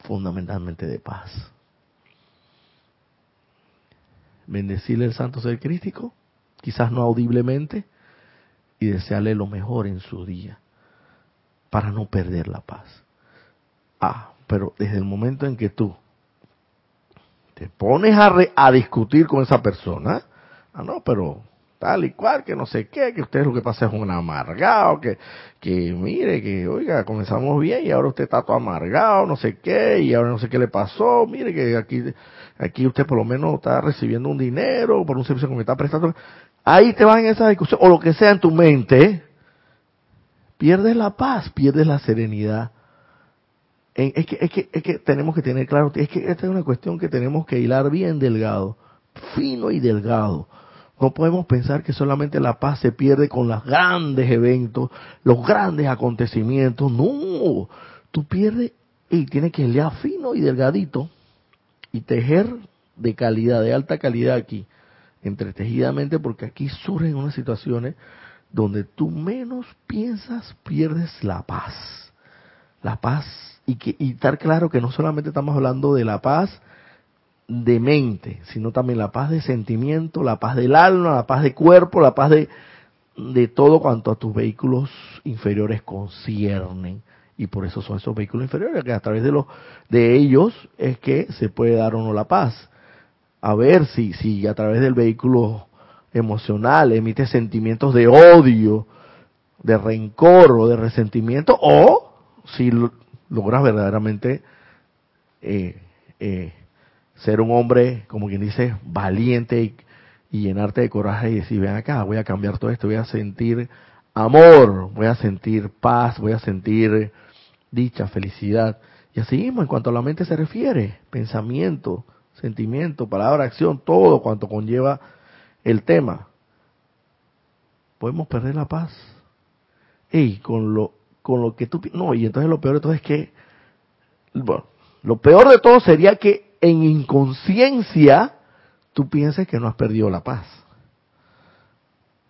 fundamentalmente de paz. Bendecirle el santo ser crístico, quizás no audiblemente, y desearle lo mejor en su día, para no perder la paz. Ah, pero desde el momento en que tú te pones a, re, a discutir con esa persona, ah, no, pero tal y cual, que no sé qué, que usted lo que pasa es un amargado, que, que mire, que oiga, comenzamos bien y ahora usted está todo amargado, no sé qué, y ahora no sé qué le pasó, mire que aquí, aquí usted por lo menos está recibiendo un dinero por un servicio que me está prestando. Ahí te vas en esa discusión, o lo que sea en tu mente, pierdes la paz, pierdes la serenidad. Es que, es que, es que tenemos que tener claro, es que esta es una cuestión que tenemos que hilar bien delgado, fino y delgado no podemos pensar que solamente la paz se pierde con los grandes eventos, los grandes acontecimientos. No, tú pierdes y tienes que leer fino y delgadito y tejer de calidad, de alta calidad aquí, entretejidamente, porque aquí surgen unas situaciones donde tú menos piensas, pierdes la paz. La paz, y, que, y estar claro que no solamente estamos hablando de la paz de mente, sino también la paz de sentimiento, la paz del alma, la paz de cuerpo, la paz de, de todo cuanto a tus vehículos inferiores conciernen. Y por eso son esos vehículos inferiores, que a través de los de ellos es que se puede dar o no la paz. A ver si, si a través del vehículo emocional emite sentimientos de odio, de rencor o de resentimiento, o si logras verdaderamente eh, eh, ser un hombre, como quien dice, valiente y, llenarte de coraje y decir, ven acá, voy a cambiar todo esto, voy a sentir amor, voy a sentir paz, voy a sentir dicha, felicidad. Y así mismo, en cuanto a la mente se refiere, pensamiento, sentimiento, palabra, acción, todo cuanto conlleva el tema. Podemos perder la paz. Y con lo, con lo que tú... No, y entonces lo peor de todo es que... Bueno, lo peor de todo sería que en inconsciencia tú pienses que no has perdido la paz.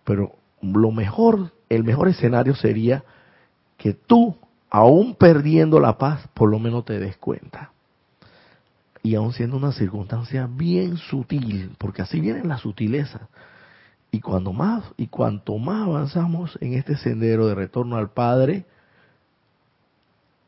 Pero lo mejor, el mejor escenario sería que tú, aún perdiendo la paz, por lo menos te des cuenta. Y aún siendo una circunstancia bien sutil, porque así vienen las sutilezas. Y cuando más, y cuanto más avanzamos en este sendero de retorno al Padre,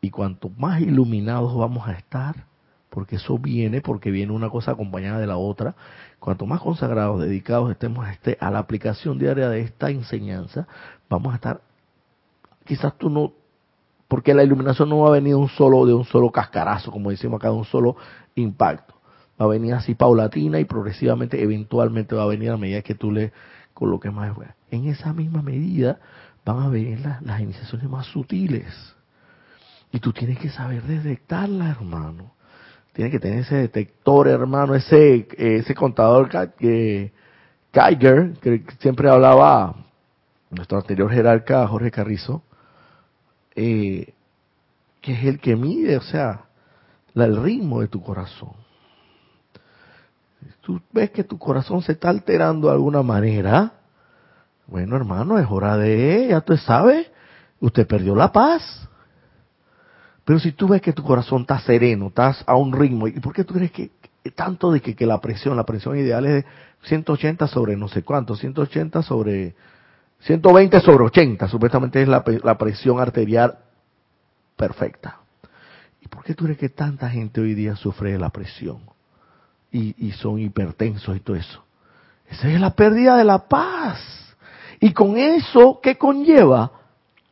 y cuanto más iluminados vamos a estar, porque eso viene, porque viene una cosa acompañada de la otra. Cuanto más consagrados, dedicados estemos a, este, a la aplicación diaria de esta enseñanza, vamos a estar, quizás tú no, porque la iluminación no va a venir un solo, de un solo cascarazo, como decimos acá, de un solo impacto. Va a venir así paulatina y progresivamente, eventualmente va a venir a medida que tú le coloques más. En esa misma medida van a venir las, las iniciaciones más sutiles. Y tú tienes que saber detectarlas, hermano tiene que tener ese detector, hermano, ese ese contador que Geiger, que siempre hablaba nuestro anterior jerarca Jorge Carrizo, eh, que es el que mide, o sea, el ritmo de tu corazón. Tú ves que tu corazón se está alterando de alguna manera. Bueno, hermano, es hora de, ya tú sabes, usted perdió la paz. Pero si tú ves que tu corazón está sereno, estás a un ritmo, ¿y por qué tú crees que tanto de que, la presión, la presión ideal es de 180 sobre no sé cuánto, 180 sobre 120 sobre 80, supuestamente es la, la presión arterial perfecta. ¿Y por qué tú crees que tanta gente hoy día sufre de la presión? Y, y son hipertensos y todo eso. Esa es la pérdida de la paz. Y con eso, ¿qué conlleva?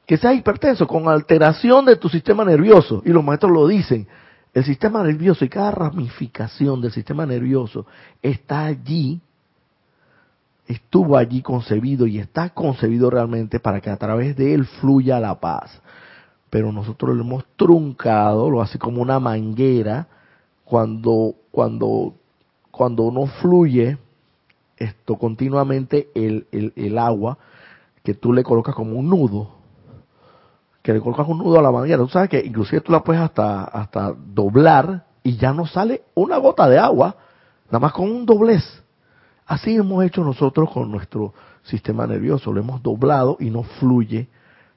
Que seas hipertenso, con alteración de tu sistema nervioso. Y los maestros lo dicen. El sistema nervioso y cada ramificación del sistema nervioso está allí, estuvo allí concebido y está concebido realmente para que a través de él fluya la paz. Pero nosotros lo hemos truncado, lo hace como una manguera, cuando, cuando, cuando no fluye esto continuamente el, el, el agua que tú le colocas como un nudo, que le colocas un nudo a la manguera. Tú sabes que inclusive tú la puedes hasta, hasta doblar y ya no sale una gota de agua, nada más con un doblez. Así hemos hecho nosotros con nuestro sistema nervioso, lo hemos doblado y no fluye,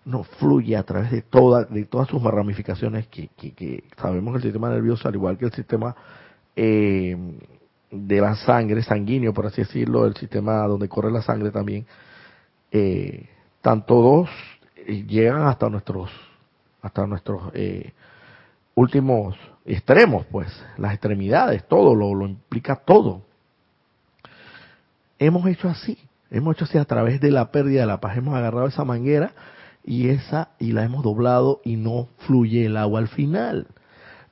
no fluye a través de, toda, de todas sus ramificaciones que, que, que sabemos que el sistema nervioso, al igual que el sistema eh, de la sangre, sanguíneo, por así decirlo, el sistema donde corre la sangre también, eh, tanto dos llegan hasta nuestros, hasta nuestros eh, últimos extremos, pues, las extremidades, todo, lo, lo implica todo. Hemos hecho así, hemos hecho así a través de la pérdida de la paz, hemos agarrado esa manguera y esa y la hemos doblado y no fluye el agua al final.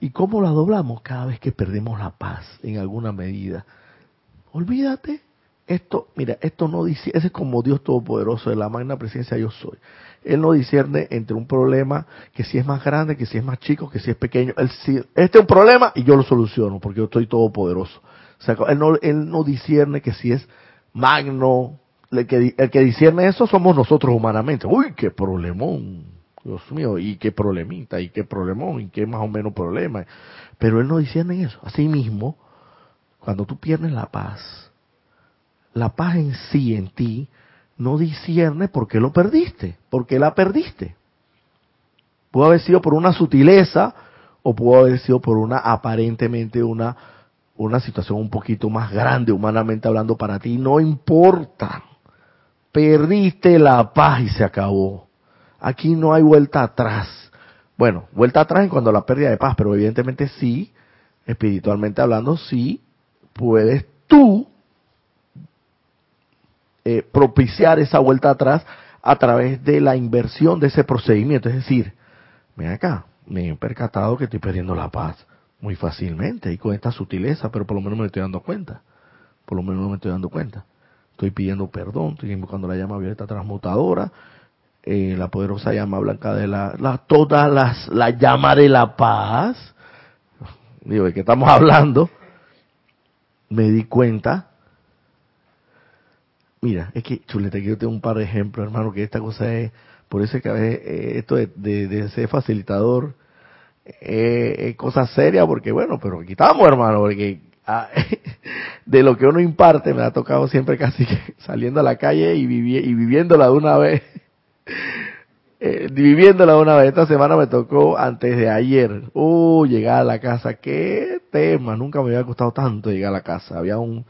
¿Y cómo la doblamos? Cada vez que perdemos la paz en alguna medida. Olvídate, esto, mira, esto no dice, ese es como Dios Todopoderoso de la magna presencia yo soy. Él no discierne entre un problema que si es más grande, que si es más chico, que si es pequeño. Él, si, este es un problema y yo lo soluciono porque yo estoy todopoderoso. Él no, él no discierne que si es magno, el que, el eso somos nosotros humanamente. Uy, qué problemón. Dios mío, y qué problemita, y qué problemón, y qué más o menos problema. Pero él no discierne eso. Así mismo, cuando tú pierdes la paz, la paz en sí, en ti, no discierne por qué lo perdiste, por qué la perdiste. Pudo haber sido por una sutileza o pudo haber sido por una aparentemente una, una situación un poquito más grande humanamente hablando para ti. No importa. Perdiste la paz y se acabó. Aquí no hay vuelta atrás. Bueno, vuelta atrás en cuanto a la pérdida de paz, pero evidentemente sí, espiritualmente hablando, sí puedes tú eh, propiciar esa vuelta atrás a través de la inversión de ese procedimiento. Es decir, ven acá, me he percatado que estoy perdiendo la paz muy fácilmente y con esta sutileza, pero por lo menos me estoy dando cuenta. Por lo menos me estoy dando cuenta. Estoy pidiendo perdón, estoy invocando la llama violeta transmutadora, eh, la poderosa llama blanca de la, la todas las, la llama de la paz. Digo, ¿de qué estamos hablando? Me di cuenta Mira, es que, chulete, que yo tengo un par de ejemplos, hermano, que esta cosa es, por eso es que a veces eh, esto de, de, ser facilitador eh, es cosa seria, porque bueno, pero aquí estamos, hermano, porque ah, de lo que uno imparte me ha tocado siempre casi que saliendo a la calle y, vivi y viviéndola de una vez. eh, viviéndola una vez. Esta semana me tocó antes de ayer. Uh, llegar a la casa. Qué tema. Nunca me había costado tanto llegar a la casa. Había un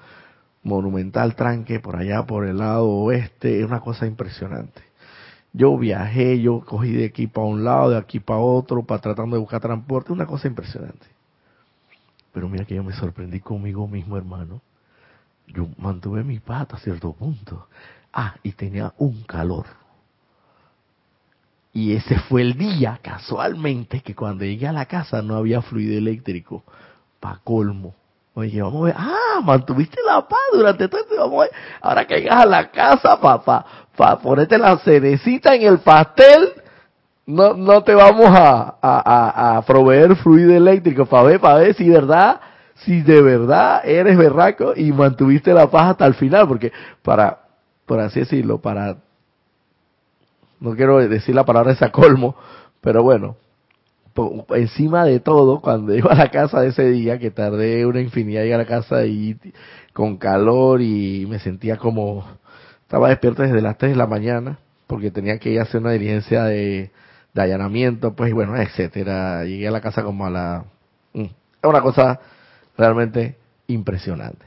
monumental tranque por allá por el lado oeste, es una cosa impresionante. Yo viajé, yo cogí de aquí para un lado, de aquí para otro, para tratando de buscar transporte, una cosa impresionante. Pero mira que yo me sorprendí conmigo mismo, hermano. Yo mantuve mi pata a cierto punto. Ah, y tenía un calor. Y ese fue el día, casualmente, que cuando llegué a la casa no había fluido eléctrico. Pa' colmo. Oye, vamos a ver, ah, mantuviste la paz durante todo este, vamos a ver, ahora que llegas a la casa, papá, para ponerte la cerecita en el pastel, no, no te vamos a, a, a, proveer fluido eléctrico. Para ver, para ver si de verdad, si de verdad eres berraco y mantuviste la paz hasta el final, porque para, por así decirlo, para, no quiero decir la palabra esa colmo, pero bueno, encima de todo, cuando iba a la casa de ese día, que tardé una infinidad en llegar a la casa y con calor y me sentía como, estaba despierto desde las 3 de la mañana, porque tenía que ir a hacer una diligencia de, allanamiento, pues bueno, etcétera. Llegué a la casa como a la, mm, una cosa realmente impresionante.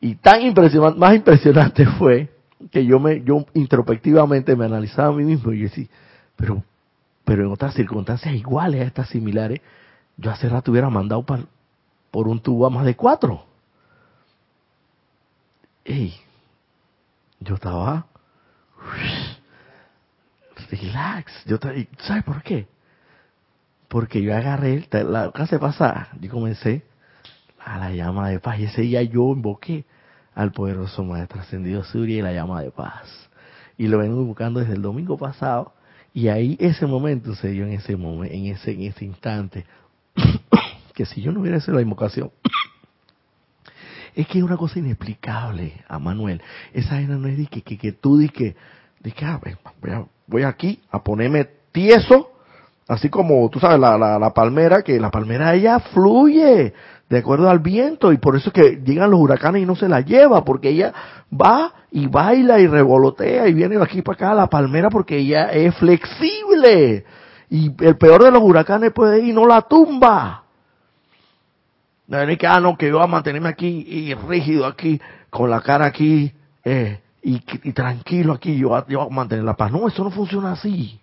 Y tan impresionante, más impresionante fue que yo me, yo introspectivamente me analizaba a mí mismo y decía, pero, pero en otras circunstancias iguales a estas similares, yo hace rato hubiera mandado por un tubo a más de cuatro. Ey, yo estaba relax. Yo, ¿Sabes por qué? Porque yo agarré la clase pasada, yo comencé a la llama de paz y ese día yo invoqué al poderoso Maestro Ascendido Surya y la llama de paz. Y lo vengo invocando desde el domingo pasado y ahí ese momento se dio en ese momento, en ese, en instante. que si yo no hubiera hecho la invocación, es que es una cosa inexplicable a Manuel. Esa era no es de que, que, que tú di que, que ah, voy, voy aquí a ponerme tieso, así como tú sabes, la, la, la palmera, que la palmera ella fluye de acuerdo al viento y por eso es que llegan los huracanes y no se la lleva, porque ella va y baila y revolotea y viene de aquí para acá a la palmera porque ella es flexible y el peor de los huracanes puede ir y no la tumba. No es que, ah, no, que yo voy a mantenerme aquí y rígido aquí, con la cara aquí eh, y, tranquilo aquí, yo, yo voy a mantener la paz. No, eso no funciona así.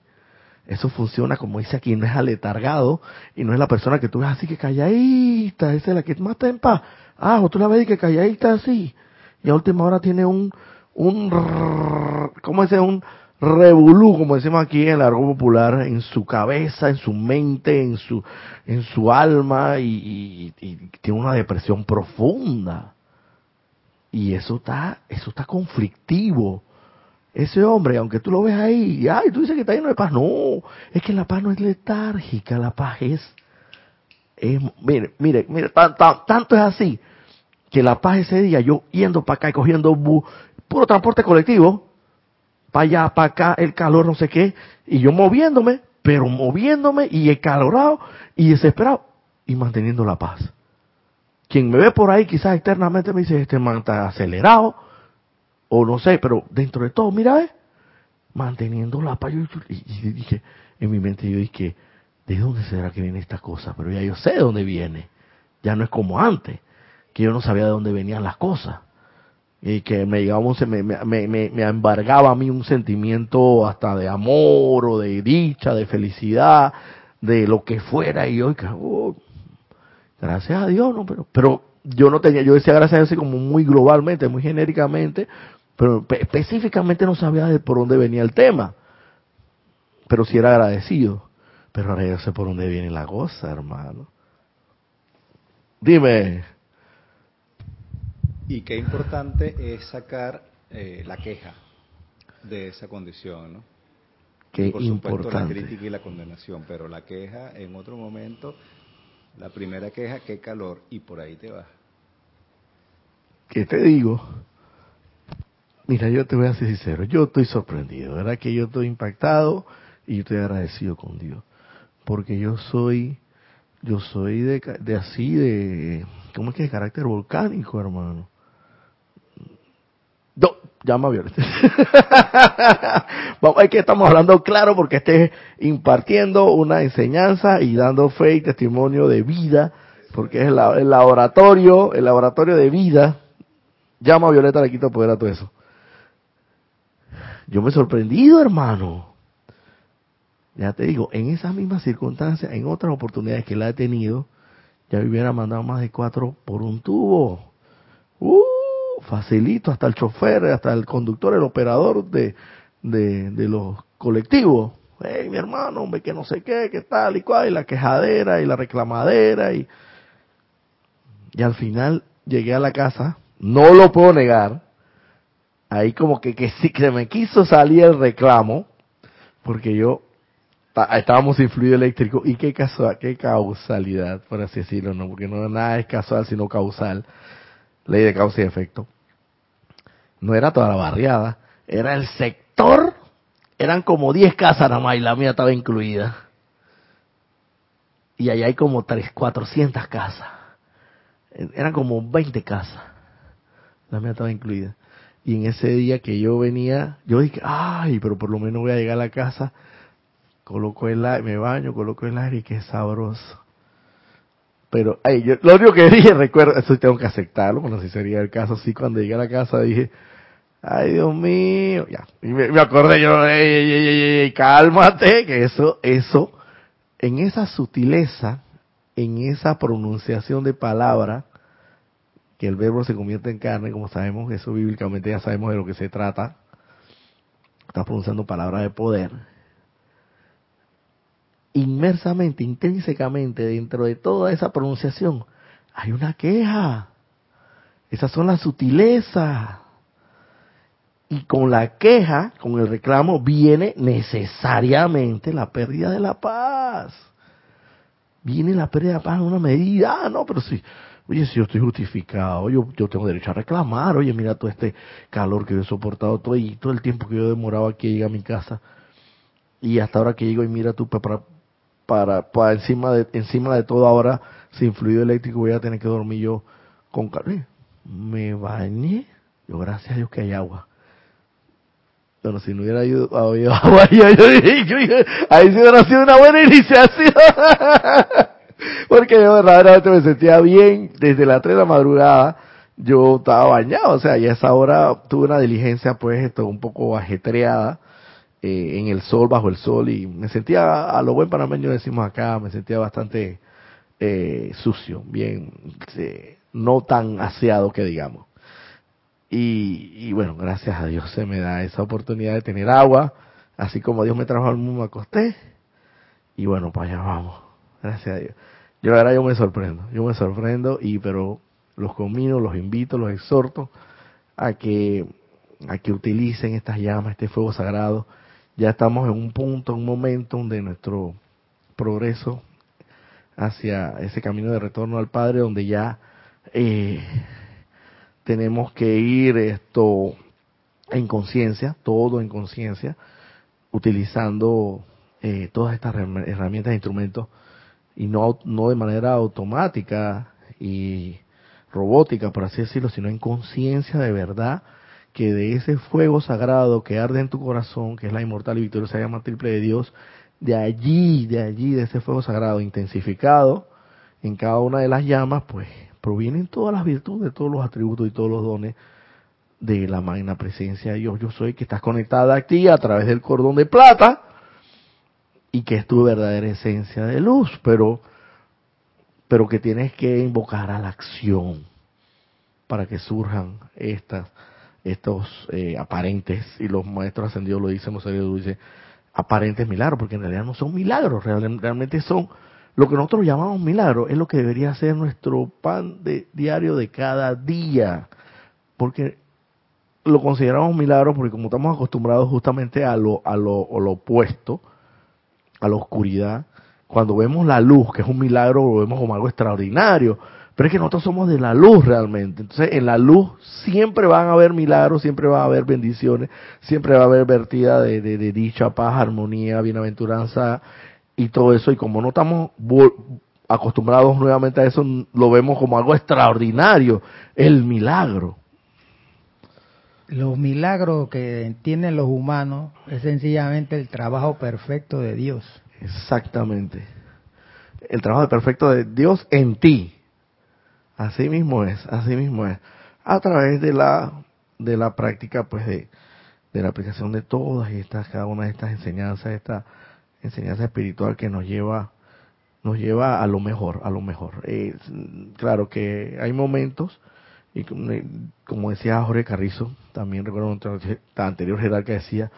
Eso funciona, como dice aquí, no es aletargado y no es la persona que tú ves así que calladita, esa es la que más está en paz. Ah, o tú la ves y que calladita así. Y a última hora tiene un, un, ¿cómo dice? Un revolú, como decimos aquí en el popular, en su cabeza, en su mente, en su, en su alma y, y, y tiene una depresión profunda. Y eso está, eso está conflictivo ese hombre, aunque tú lo ves ahí, y ay, tú dices que está lleno de paz. No, es que la paz no es letárgica, la paz es, mire, mire, mire, tanto es así, que la paz ese día, yo yendo para acá y cogiendo puro transporte colectivo, para allá, para acá, el calor, no sé qué, y yo moviéndome, pero moviéndome y calorado y desesperado y manteniendo la paz. Quien me ve por ahí quizás externamente me dice, este man está acelerado, o no sé, pero dentro de todo, mira, manteniendo la paz. Y, dije, en mi mente yo dije, ¿de dónde será que viene esta cosa? Pero ya yo sé de dónde viene. Ya no es como antes, que yo no sabía de dónde venían las cosas. Y que me llegaba me, me, me, me embargaba a mí un sentimiento hasta de amor o de dicha, de felicidad, de lo que fuera. Y yo, oh, gracias a Dios, no, pero, pero yo no tenía, yo decía gracias a Dios como muy globalmente, muy genéricamente, pero específicamente no sabía de por dónde venía el tema. Pero sí era agradecido. Pero ahora ya sé por dónde viene la cosa, hermano. Dime. Y qué importante es sacar eh, la queja de esa condición, ¿no? Qué por importante. supuesto la crítica y la condenación, pero la queja en otro momento, la primera queja, qué calor, y por ahí te vas. ¿Qué te digo? Mira, yo te voy a ser sincero, yo estoy sorprendido, ¿verdad? Que yo estoy impactado y estoy agradecido con Dios. Porque yo soy, yo soy de, de así, de, ¿cómo es que de carácter volcánico, hermano? No, llama Violeta. Vamos, es que estamos hablando claro porque estés impartiendo una enseñanza y dando fe y testimonio de vida, porque es el, el laboratorio, el laboratorio de vida. Llama a Violeta, le quito poder a todo eso. Yo me he sorprendido, hermano. Ya te digo, en esas mismas circunstancias, en otras oportunidades que la he tenido, ya hubiera mandado más de cuatro por un tubo. Uh, facilito, hasta el chofer, hasta el conductor, el operador de, de, de los colectivos. Hey, mi hermano, hombre, que no sé qué, que tal y cual, y la quejadera y la reclamadera. Y, y al final llegué a la casa, no lo puedo negar, ahí como que, que sí que me quiso salir el reclamo, porque yo estábamos sin fluido eléctrico y qué casual, qué causalidad, por así decirlo, no, porque no nada es casual sino causal, ley de causa y efecto. No era toda la barriada, era el sector, eran como 10 casas nada más y la mía estaba incluida. Y allá hay como 3, 400 casas. Eran como 20 casas. La mía estaba incluida. Y en ese día que yo venía, yo dije, ay, pero por lo menos voy a llegar a la casa, coloco el aire, me baño, coloco el aire y qué sabroso. Pero, ay, yo, lo único que dije, recuerdo, eso tengo que aceptarlo, bueno, si sería el caso, sí, cuando llegué a la casa dije, ay, Dios mío, ya, y me, me acordé, yo, ey, ey, ey, ey, cálmate, que eso, eso, en esa sutileza, en esa pronunciación de palabra, que el verbo se convierte en carne, como sabemos, eso bíblicamente ya sabemos de lo que se trata, está pronunciando palabras de poder, inmersamente, intrínsecamente, dentro de toda esa pronunciación, hay una queja. Esas son las sutilezas. Y con la queja, con el reclamo, viene necesariamente la pérdida de la paz. Viene la pérdida de la paz en una medida. Ah, no, pero sí. Oye, si yo estoy justificado, yo, yo tengo derecho a reclamar. Oye, mira todo este calor que yo he soportado todo y todo el tiempo que yo he demorado aquí a mi casa. Y hasta ahora que llego y mira tú, para, para, para encima de encima de todo ahora sin fluido eléctrico voy a tener que dormir yo con calor. Me bañé, yo gracias a Dios que hay agua. Bueno, si no hubiera habido agua, yo, yo, ahí sí hubiera sido una buena iniciación. Porque yo verdaderamente me sentía bien desde las 3 de la madrugada. Yo estaba bañado, o sea, y a esa hora tuve una diligencia pues esto un poco ajetreada eh, en el sol, bajo el sol, y me sentía, a lo buen panameño decimos acá, me sentía bastante eh, sucio, bien, eh, no tan aseado que digamos. Y, bueno, gracias a Dios se me da esa oportunidad de tener agua, así como Dios me trajo al mundo, me acosté, y bueno, para allá vamos, gracias a Dios. Yo la verdad yo me sorprendo, yo me sorprendo, y pero los comino, los invito, los exhorto a que, a que utilicen estas llamas, este fuego sagrado, ya estamos en un punto, un momento de nuestro progreso hacia ese camino de retorno al Padre, donde ya eh, tenemos que ir esto en conciencia, todo en conciencia, utilizando eh, todas estas herramientas e instrumentos y no, no de manera automática y robótica, por así decirlo, sino en conciencia de verdad que de ese fuego sagrado que arde en tu corazón, que es la inmortal y victoriosa llama triple de Dios, de allí, de allí, de ese fuego sagrado intensificado en cada una de las llamas, pues provienen todas las virtudes, todos los atributos y todos los dones de la magna presencia de Dios. Yo soy que estás conectada a ti a través del cordón de plata y que es tu verdadera esencia de luz, pero, pero que tienes que invocar a la acción para que surjan estas estos eh, aparentes, y los maestros ascendidos lo dicen, los lo dicen, aparentes milagros, porque en realidad no son milagros, realmente son lo que nosotros llamamos milagros, es lo que debería ser nuestro pan de, diario de cada día, porque lo consideramos milagro porque como estamos acostumbrados justamente a lo, a lo opuesto, a la oscuridad, cuando vemos la luz, que es un milagro, lo vemos como algo extraordinario, pero es que nosotros somos de la luz realmente. Entonces, en la luz siempre van a haber milagros, siempre va a haber bendiciones, siempre va a haber vertida de, de, de dicha, paz, armonía, bienaventuranza y todo eso. Y como no estamos acostumbrados nuevamente a eso, lo vemos como algo extraordinario, el milagro. Los milagros que entienden los humanos es sencillamente el trabajo perfecto de Dios. Exactamente. El trabajo perfecto de Dios en ti Así mismo es, así mismo es. A través de la, de la práctica, pues, de, de la aplicación de todas estas, cada una de estas enseñanzas, esta enseñanza espiritual que nos lleva, nos lleva a lo mejor, a lo mejor. Eh, claro que hay momentos, y como decía Jorge Carrizo, también recuerdo la anterior jerarca decía,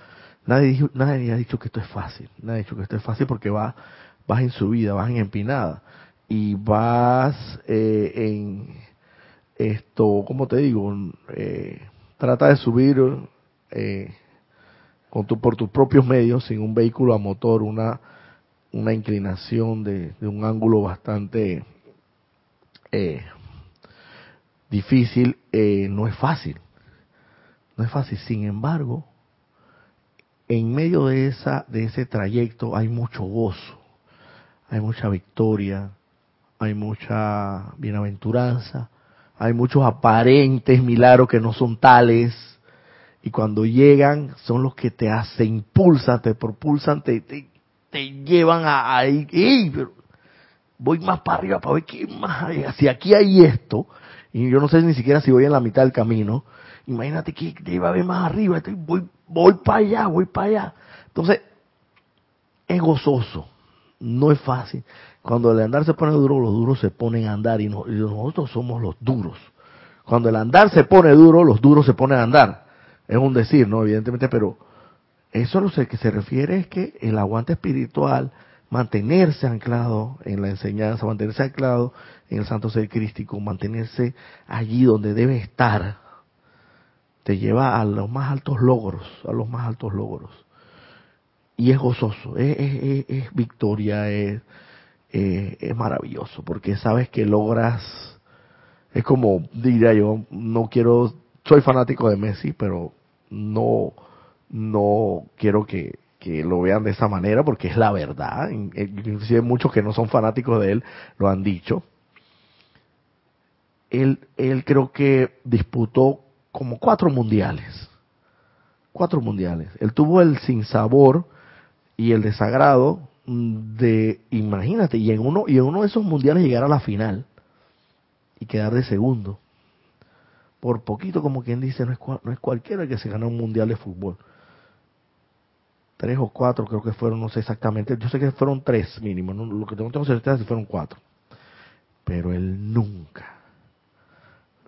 nadie, nadie ha dicho que esto es fácil, nadie ha dicho que esto es fácil porque va, vas en subida, vas en empinada y vas eh, en esto, como te digo? Eh, trata de subir eh, con tu, por tus propios medios, sin un vehículo a motor, una, una inclinación de, de un ángulo bastante eh, difícil, eh, no es fácil. No es fácil. Sin embargo, en medio de esa, de ese trayecto hay mucho gozo, hay mucha victoria, hay mucha bienaventuranza, hay muchos aparentes milagros que no son tales, y cuando llegan son los que te hacen, impulsan, te propulsan, te, te, te llevan a ahí, pero voy más para arriba para ver qué más hay. Si aquí hay esto, y yo no sé ni siquiera si voy en la mitad del camino, imagínate que iba a ver más arriba, voy, voy para allá, voy para allá. Entonces, es gozoso, no es fácil. Cuando el andar se pone duro, los duros se ponen a andar y, nosotros somos los duros. Cuando el andar se pone duro, los duros se ponen a andar. Es un decir, ¿no? Evidentemente, pero eso lo que se refiere es que el aguante espiritual, mantenerse anclado en la enseñanza, mantenerse anclado en el santo ser crístico, mantenerse allí donde debe estar, te lleva a los más altos logros, a los más altos logros. Y es gozoso, es, es, victoria, es, es maravilloso, porque sabes que logras, es como diría yo, no quiero, soy fanático de Messi, pero no, no quiero que, que lo vean de esa manera porque es la verdad. Inclusive muchos que no son fanáticos de él lo han dicho. Él, él creo que disputó como cuatro mundiales. Cuatro mundiales. Él tuvo el sinsabor y el desagrado de, imagínate, y en uno, y en uno de esos mundiales llegar a la final y quedar de segundo. Por poquito, como quien dice, no es, no es cualquiera que se gana un mundial de fútbol tres o cuatro creo que fueron, no sé exactamente, yo sé que fueron tres mínimo, lo que tengo, tengo certeza es que fueron cuatro. Pero él nunca,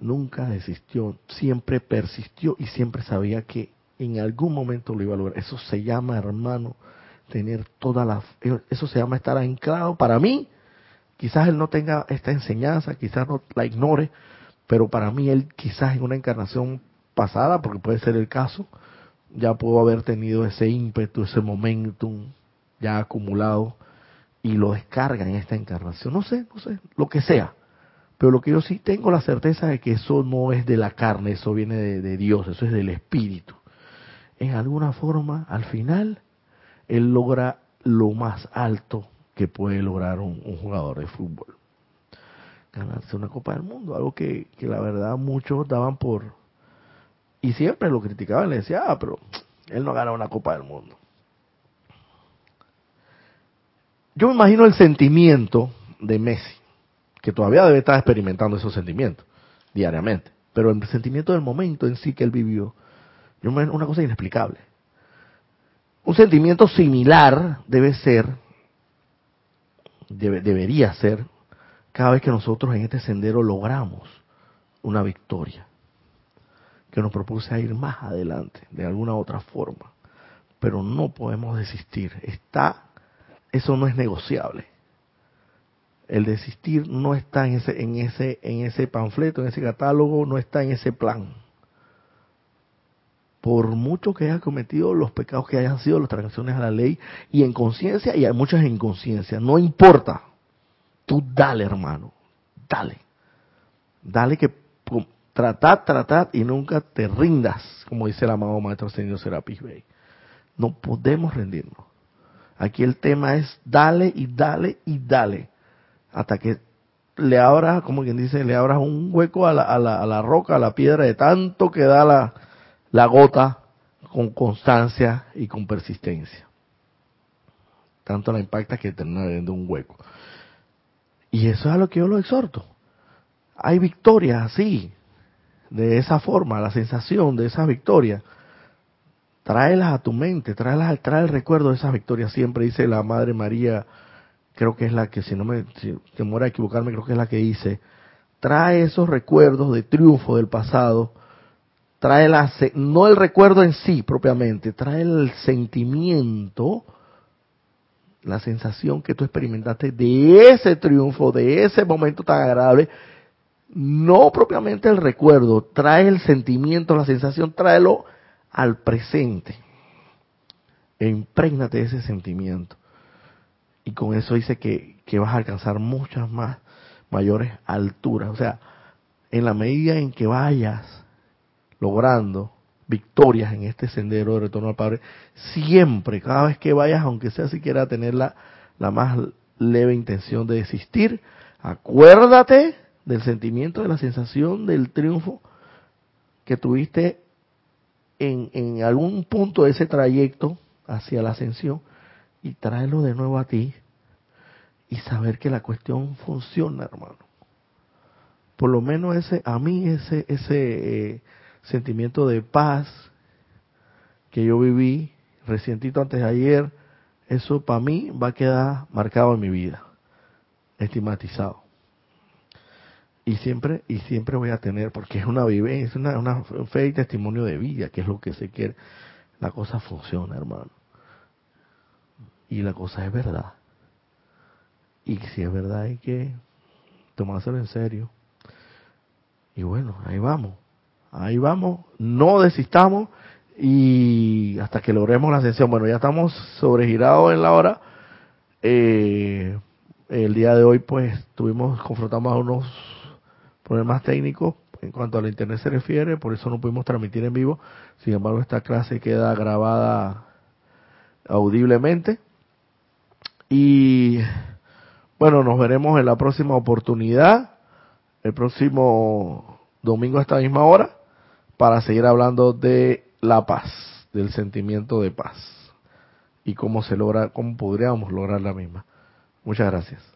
nunca desistió, siempre persistió y siempre sabía que en algún momento lo iba a lograr. Eso se llama, hermano, tener toda la... Eso se llama estar anclado. Para mí, quizás él no tenga esta enseñanza, quizás no la ignore, pero para mí él quizás en una encarnación pasada, porque puede ser el caso, ya puedo haber tenido ese ímpetu, ese momentum ya acumulado y lo descarga en esta encarnación. No sé, no sé, lo que sea. Pero lo que yo sí tengo la certeza de que eso no es de la carne, eso viene de, Dios, eso es del Espíritu. En alguna forma, al final, Él logra lo más alto que puede lograr un, jugador de fútbol. Ganarse una Copa del Mundo, algo que, que la verdad muchos daban por, y siempre lo criticaban, le decía, ah, pero él no gana una Copa del Mundo. Yo me imagino el sentimiento de Messi, que todavía debe estar experimentando esos sentimientos diariamente, pero el sentimiento del momento en sí que él vivió, yo una cosa inexplicable. Un sentimiento similar debe ser, debería ser, cada vez que nosotros en este sendero logramos una victoria que nos propuse a ir más adelante, de alguna otra forma. Pero no podemos desistir. Está, eso no es negociable. El desistir no está en ese, en ese, en ese panfleto, en ese catálogo, no está en ese plan. Por mucho que haya cometido los pecados que hayan sido las transgresiones a la ley, y en conciencia, y hay muchas en inconsciencia, no importa. Tú dale, hermano, dale. Dale que Tratad, tratad y nunca te rindas, como dice el amado Maestro Señor Serapis Bey. No podemos rendirnos. Aquí el tema es dale y dale y dale. Hasta que le abras, como quien dice, le abras un hueco a la, a la, a la roca, a la piedra, de tanto que da la, gota con constancia y con persistencia. Tanto la impacta que termina viendo un hueco. Y eso es a lo que yo lo exhorto. Hay victorias así, de esa forma, la sensación de esa victoria, tráelas a tu mente, tráelas, trae el recuerdo de esas victorias. Siempre dice la Madre María, creo que es la que, si no me si a equivocarme, creo que es la que dice, trae esos recuerdos de triunfo del pasado, trae la, no el recuerdo en sí propiamente, trae el sentimiento, la sensación que tú experimentaste de ese triunfo, de ese momento tan agradable, no propiamente el recuerdo, trae el sentimiento, la sensación, tráelo al presente. E imprégnate ese sentimiento. Y con eso dice que, que vas a alcanzar muchas más, mayores alturas. O sea, en la medida en que vayas logrando victorias en este sendero de retorno al Padre, siempre, cada vez que vayas, aunque sea siquiera tener la, la más leve intención de desistir, acuérdate del sentimiento, de la sensación del triunfo que tuviste en, en algún punto de ese trayecto hacia la ascensión y tráelo de nuevo a ti y saber que la cuestión funciona, hermano. Por lo menos ese, a mí ese, ese eh, sentimiento de paz que yo viví recientito antes de ayer, eso para mí va a quedar marcado en mi vida, estigmatizado. Y siempre, y siempre voy a tener, porque es una vivencia, es una, una fe y testimonio de vida, que es lo que se quiere. La cosa funciona, hermano. Y la cosa es verdad. Y si es verdad hay que tomárselo en serio. Y bueno, ahí vamos. Ahí vamos. No desistamos y hasta que logremos la ascensión. Bueno, ya estamos sobregirados en la hora. Eh, el día de hoy, pues, tuvimos, confrontamos a unos problemas técnicos en cuanto a la internet se refiere, por eso no pudimos transmitir en vivo. Sin embargo, esta clase queda grabada audiblemente. Y bueno, nos veremos en la próxima oportunidad, el próximo domingo a esta misma hora, para seguir hablando de la paz, del sentimiento de paz y cómo se logra, cómo podríamos lograr la misma. Muchas gracias.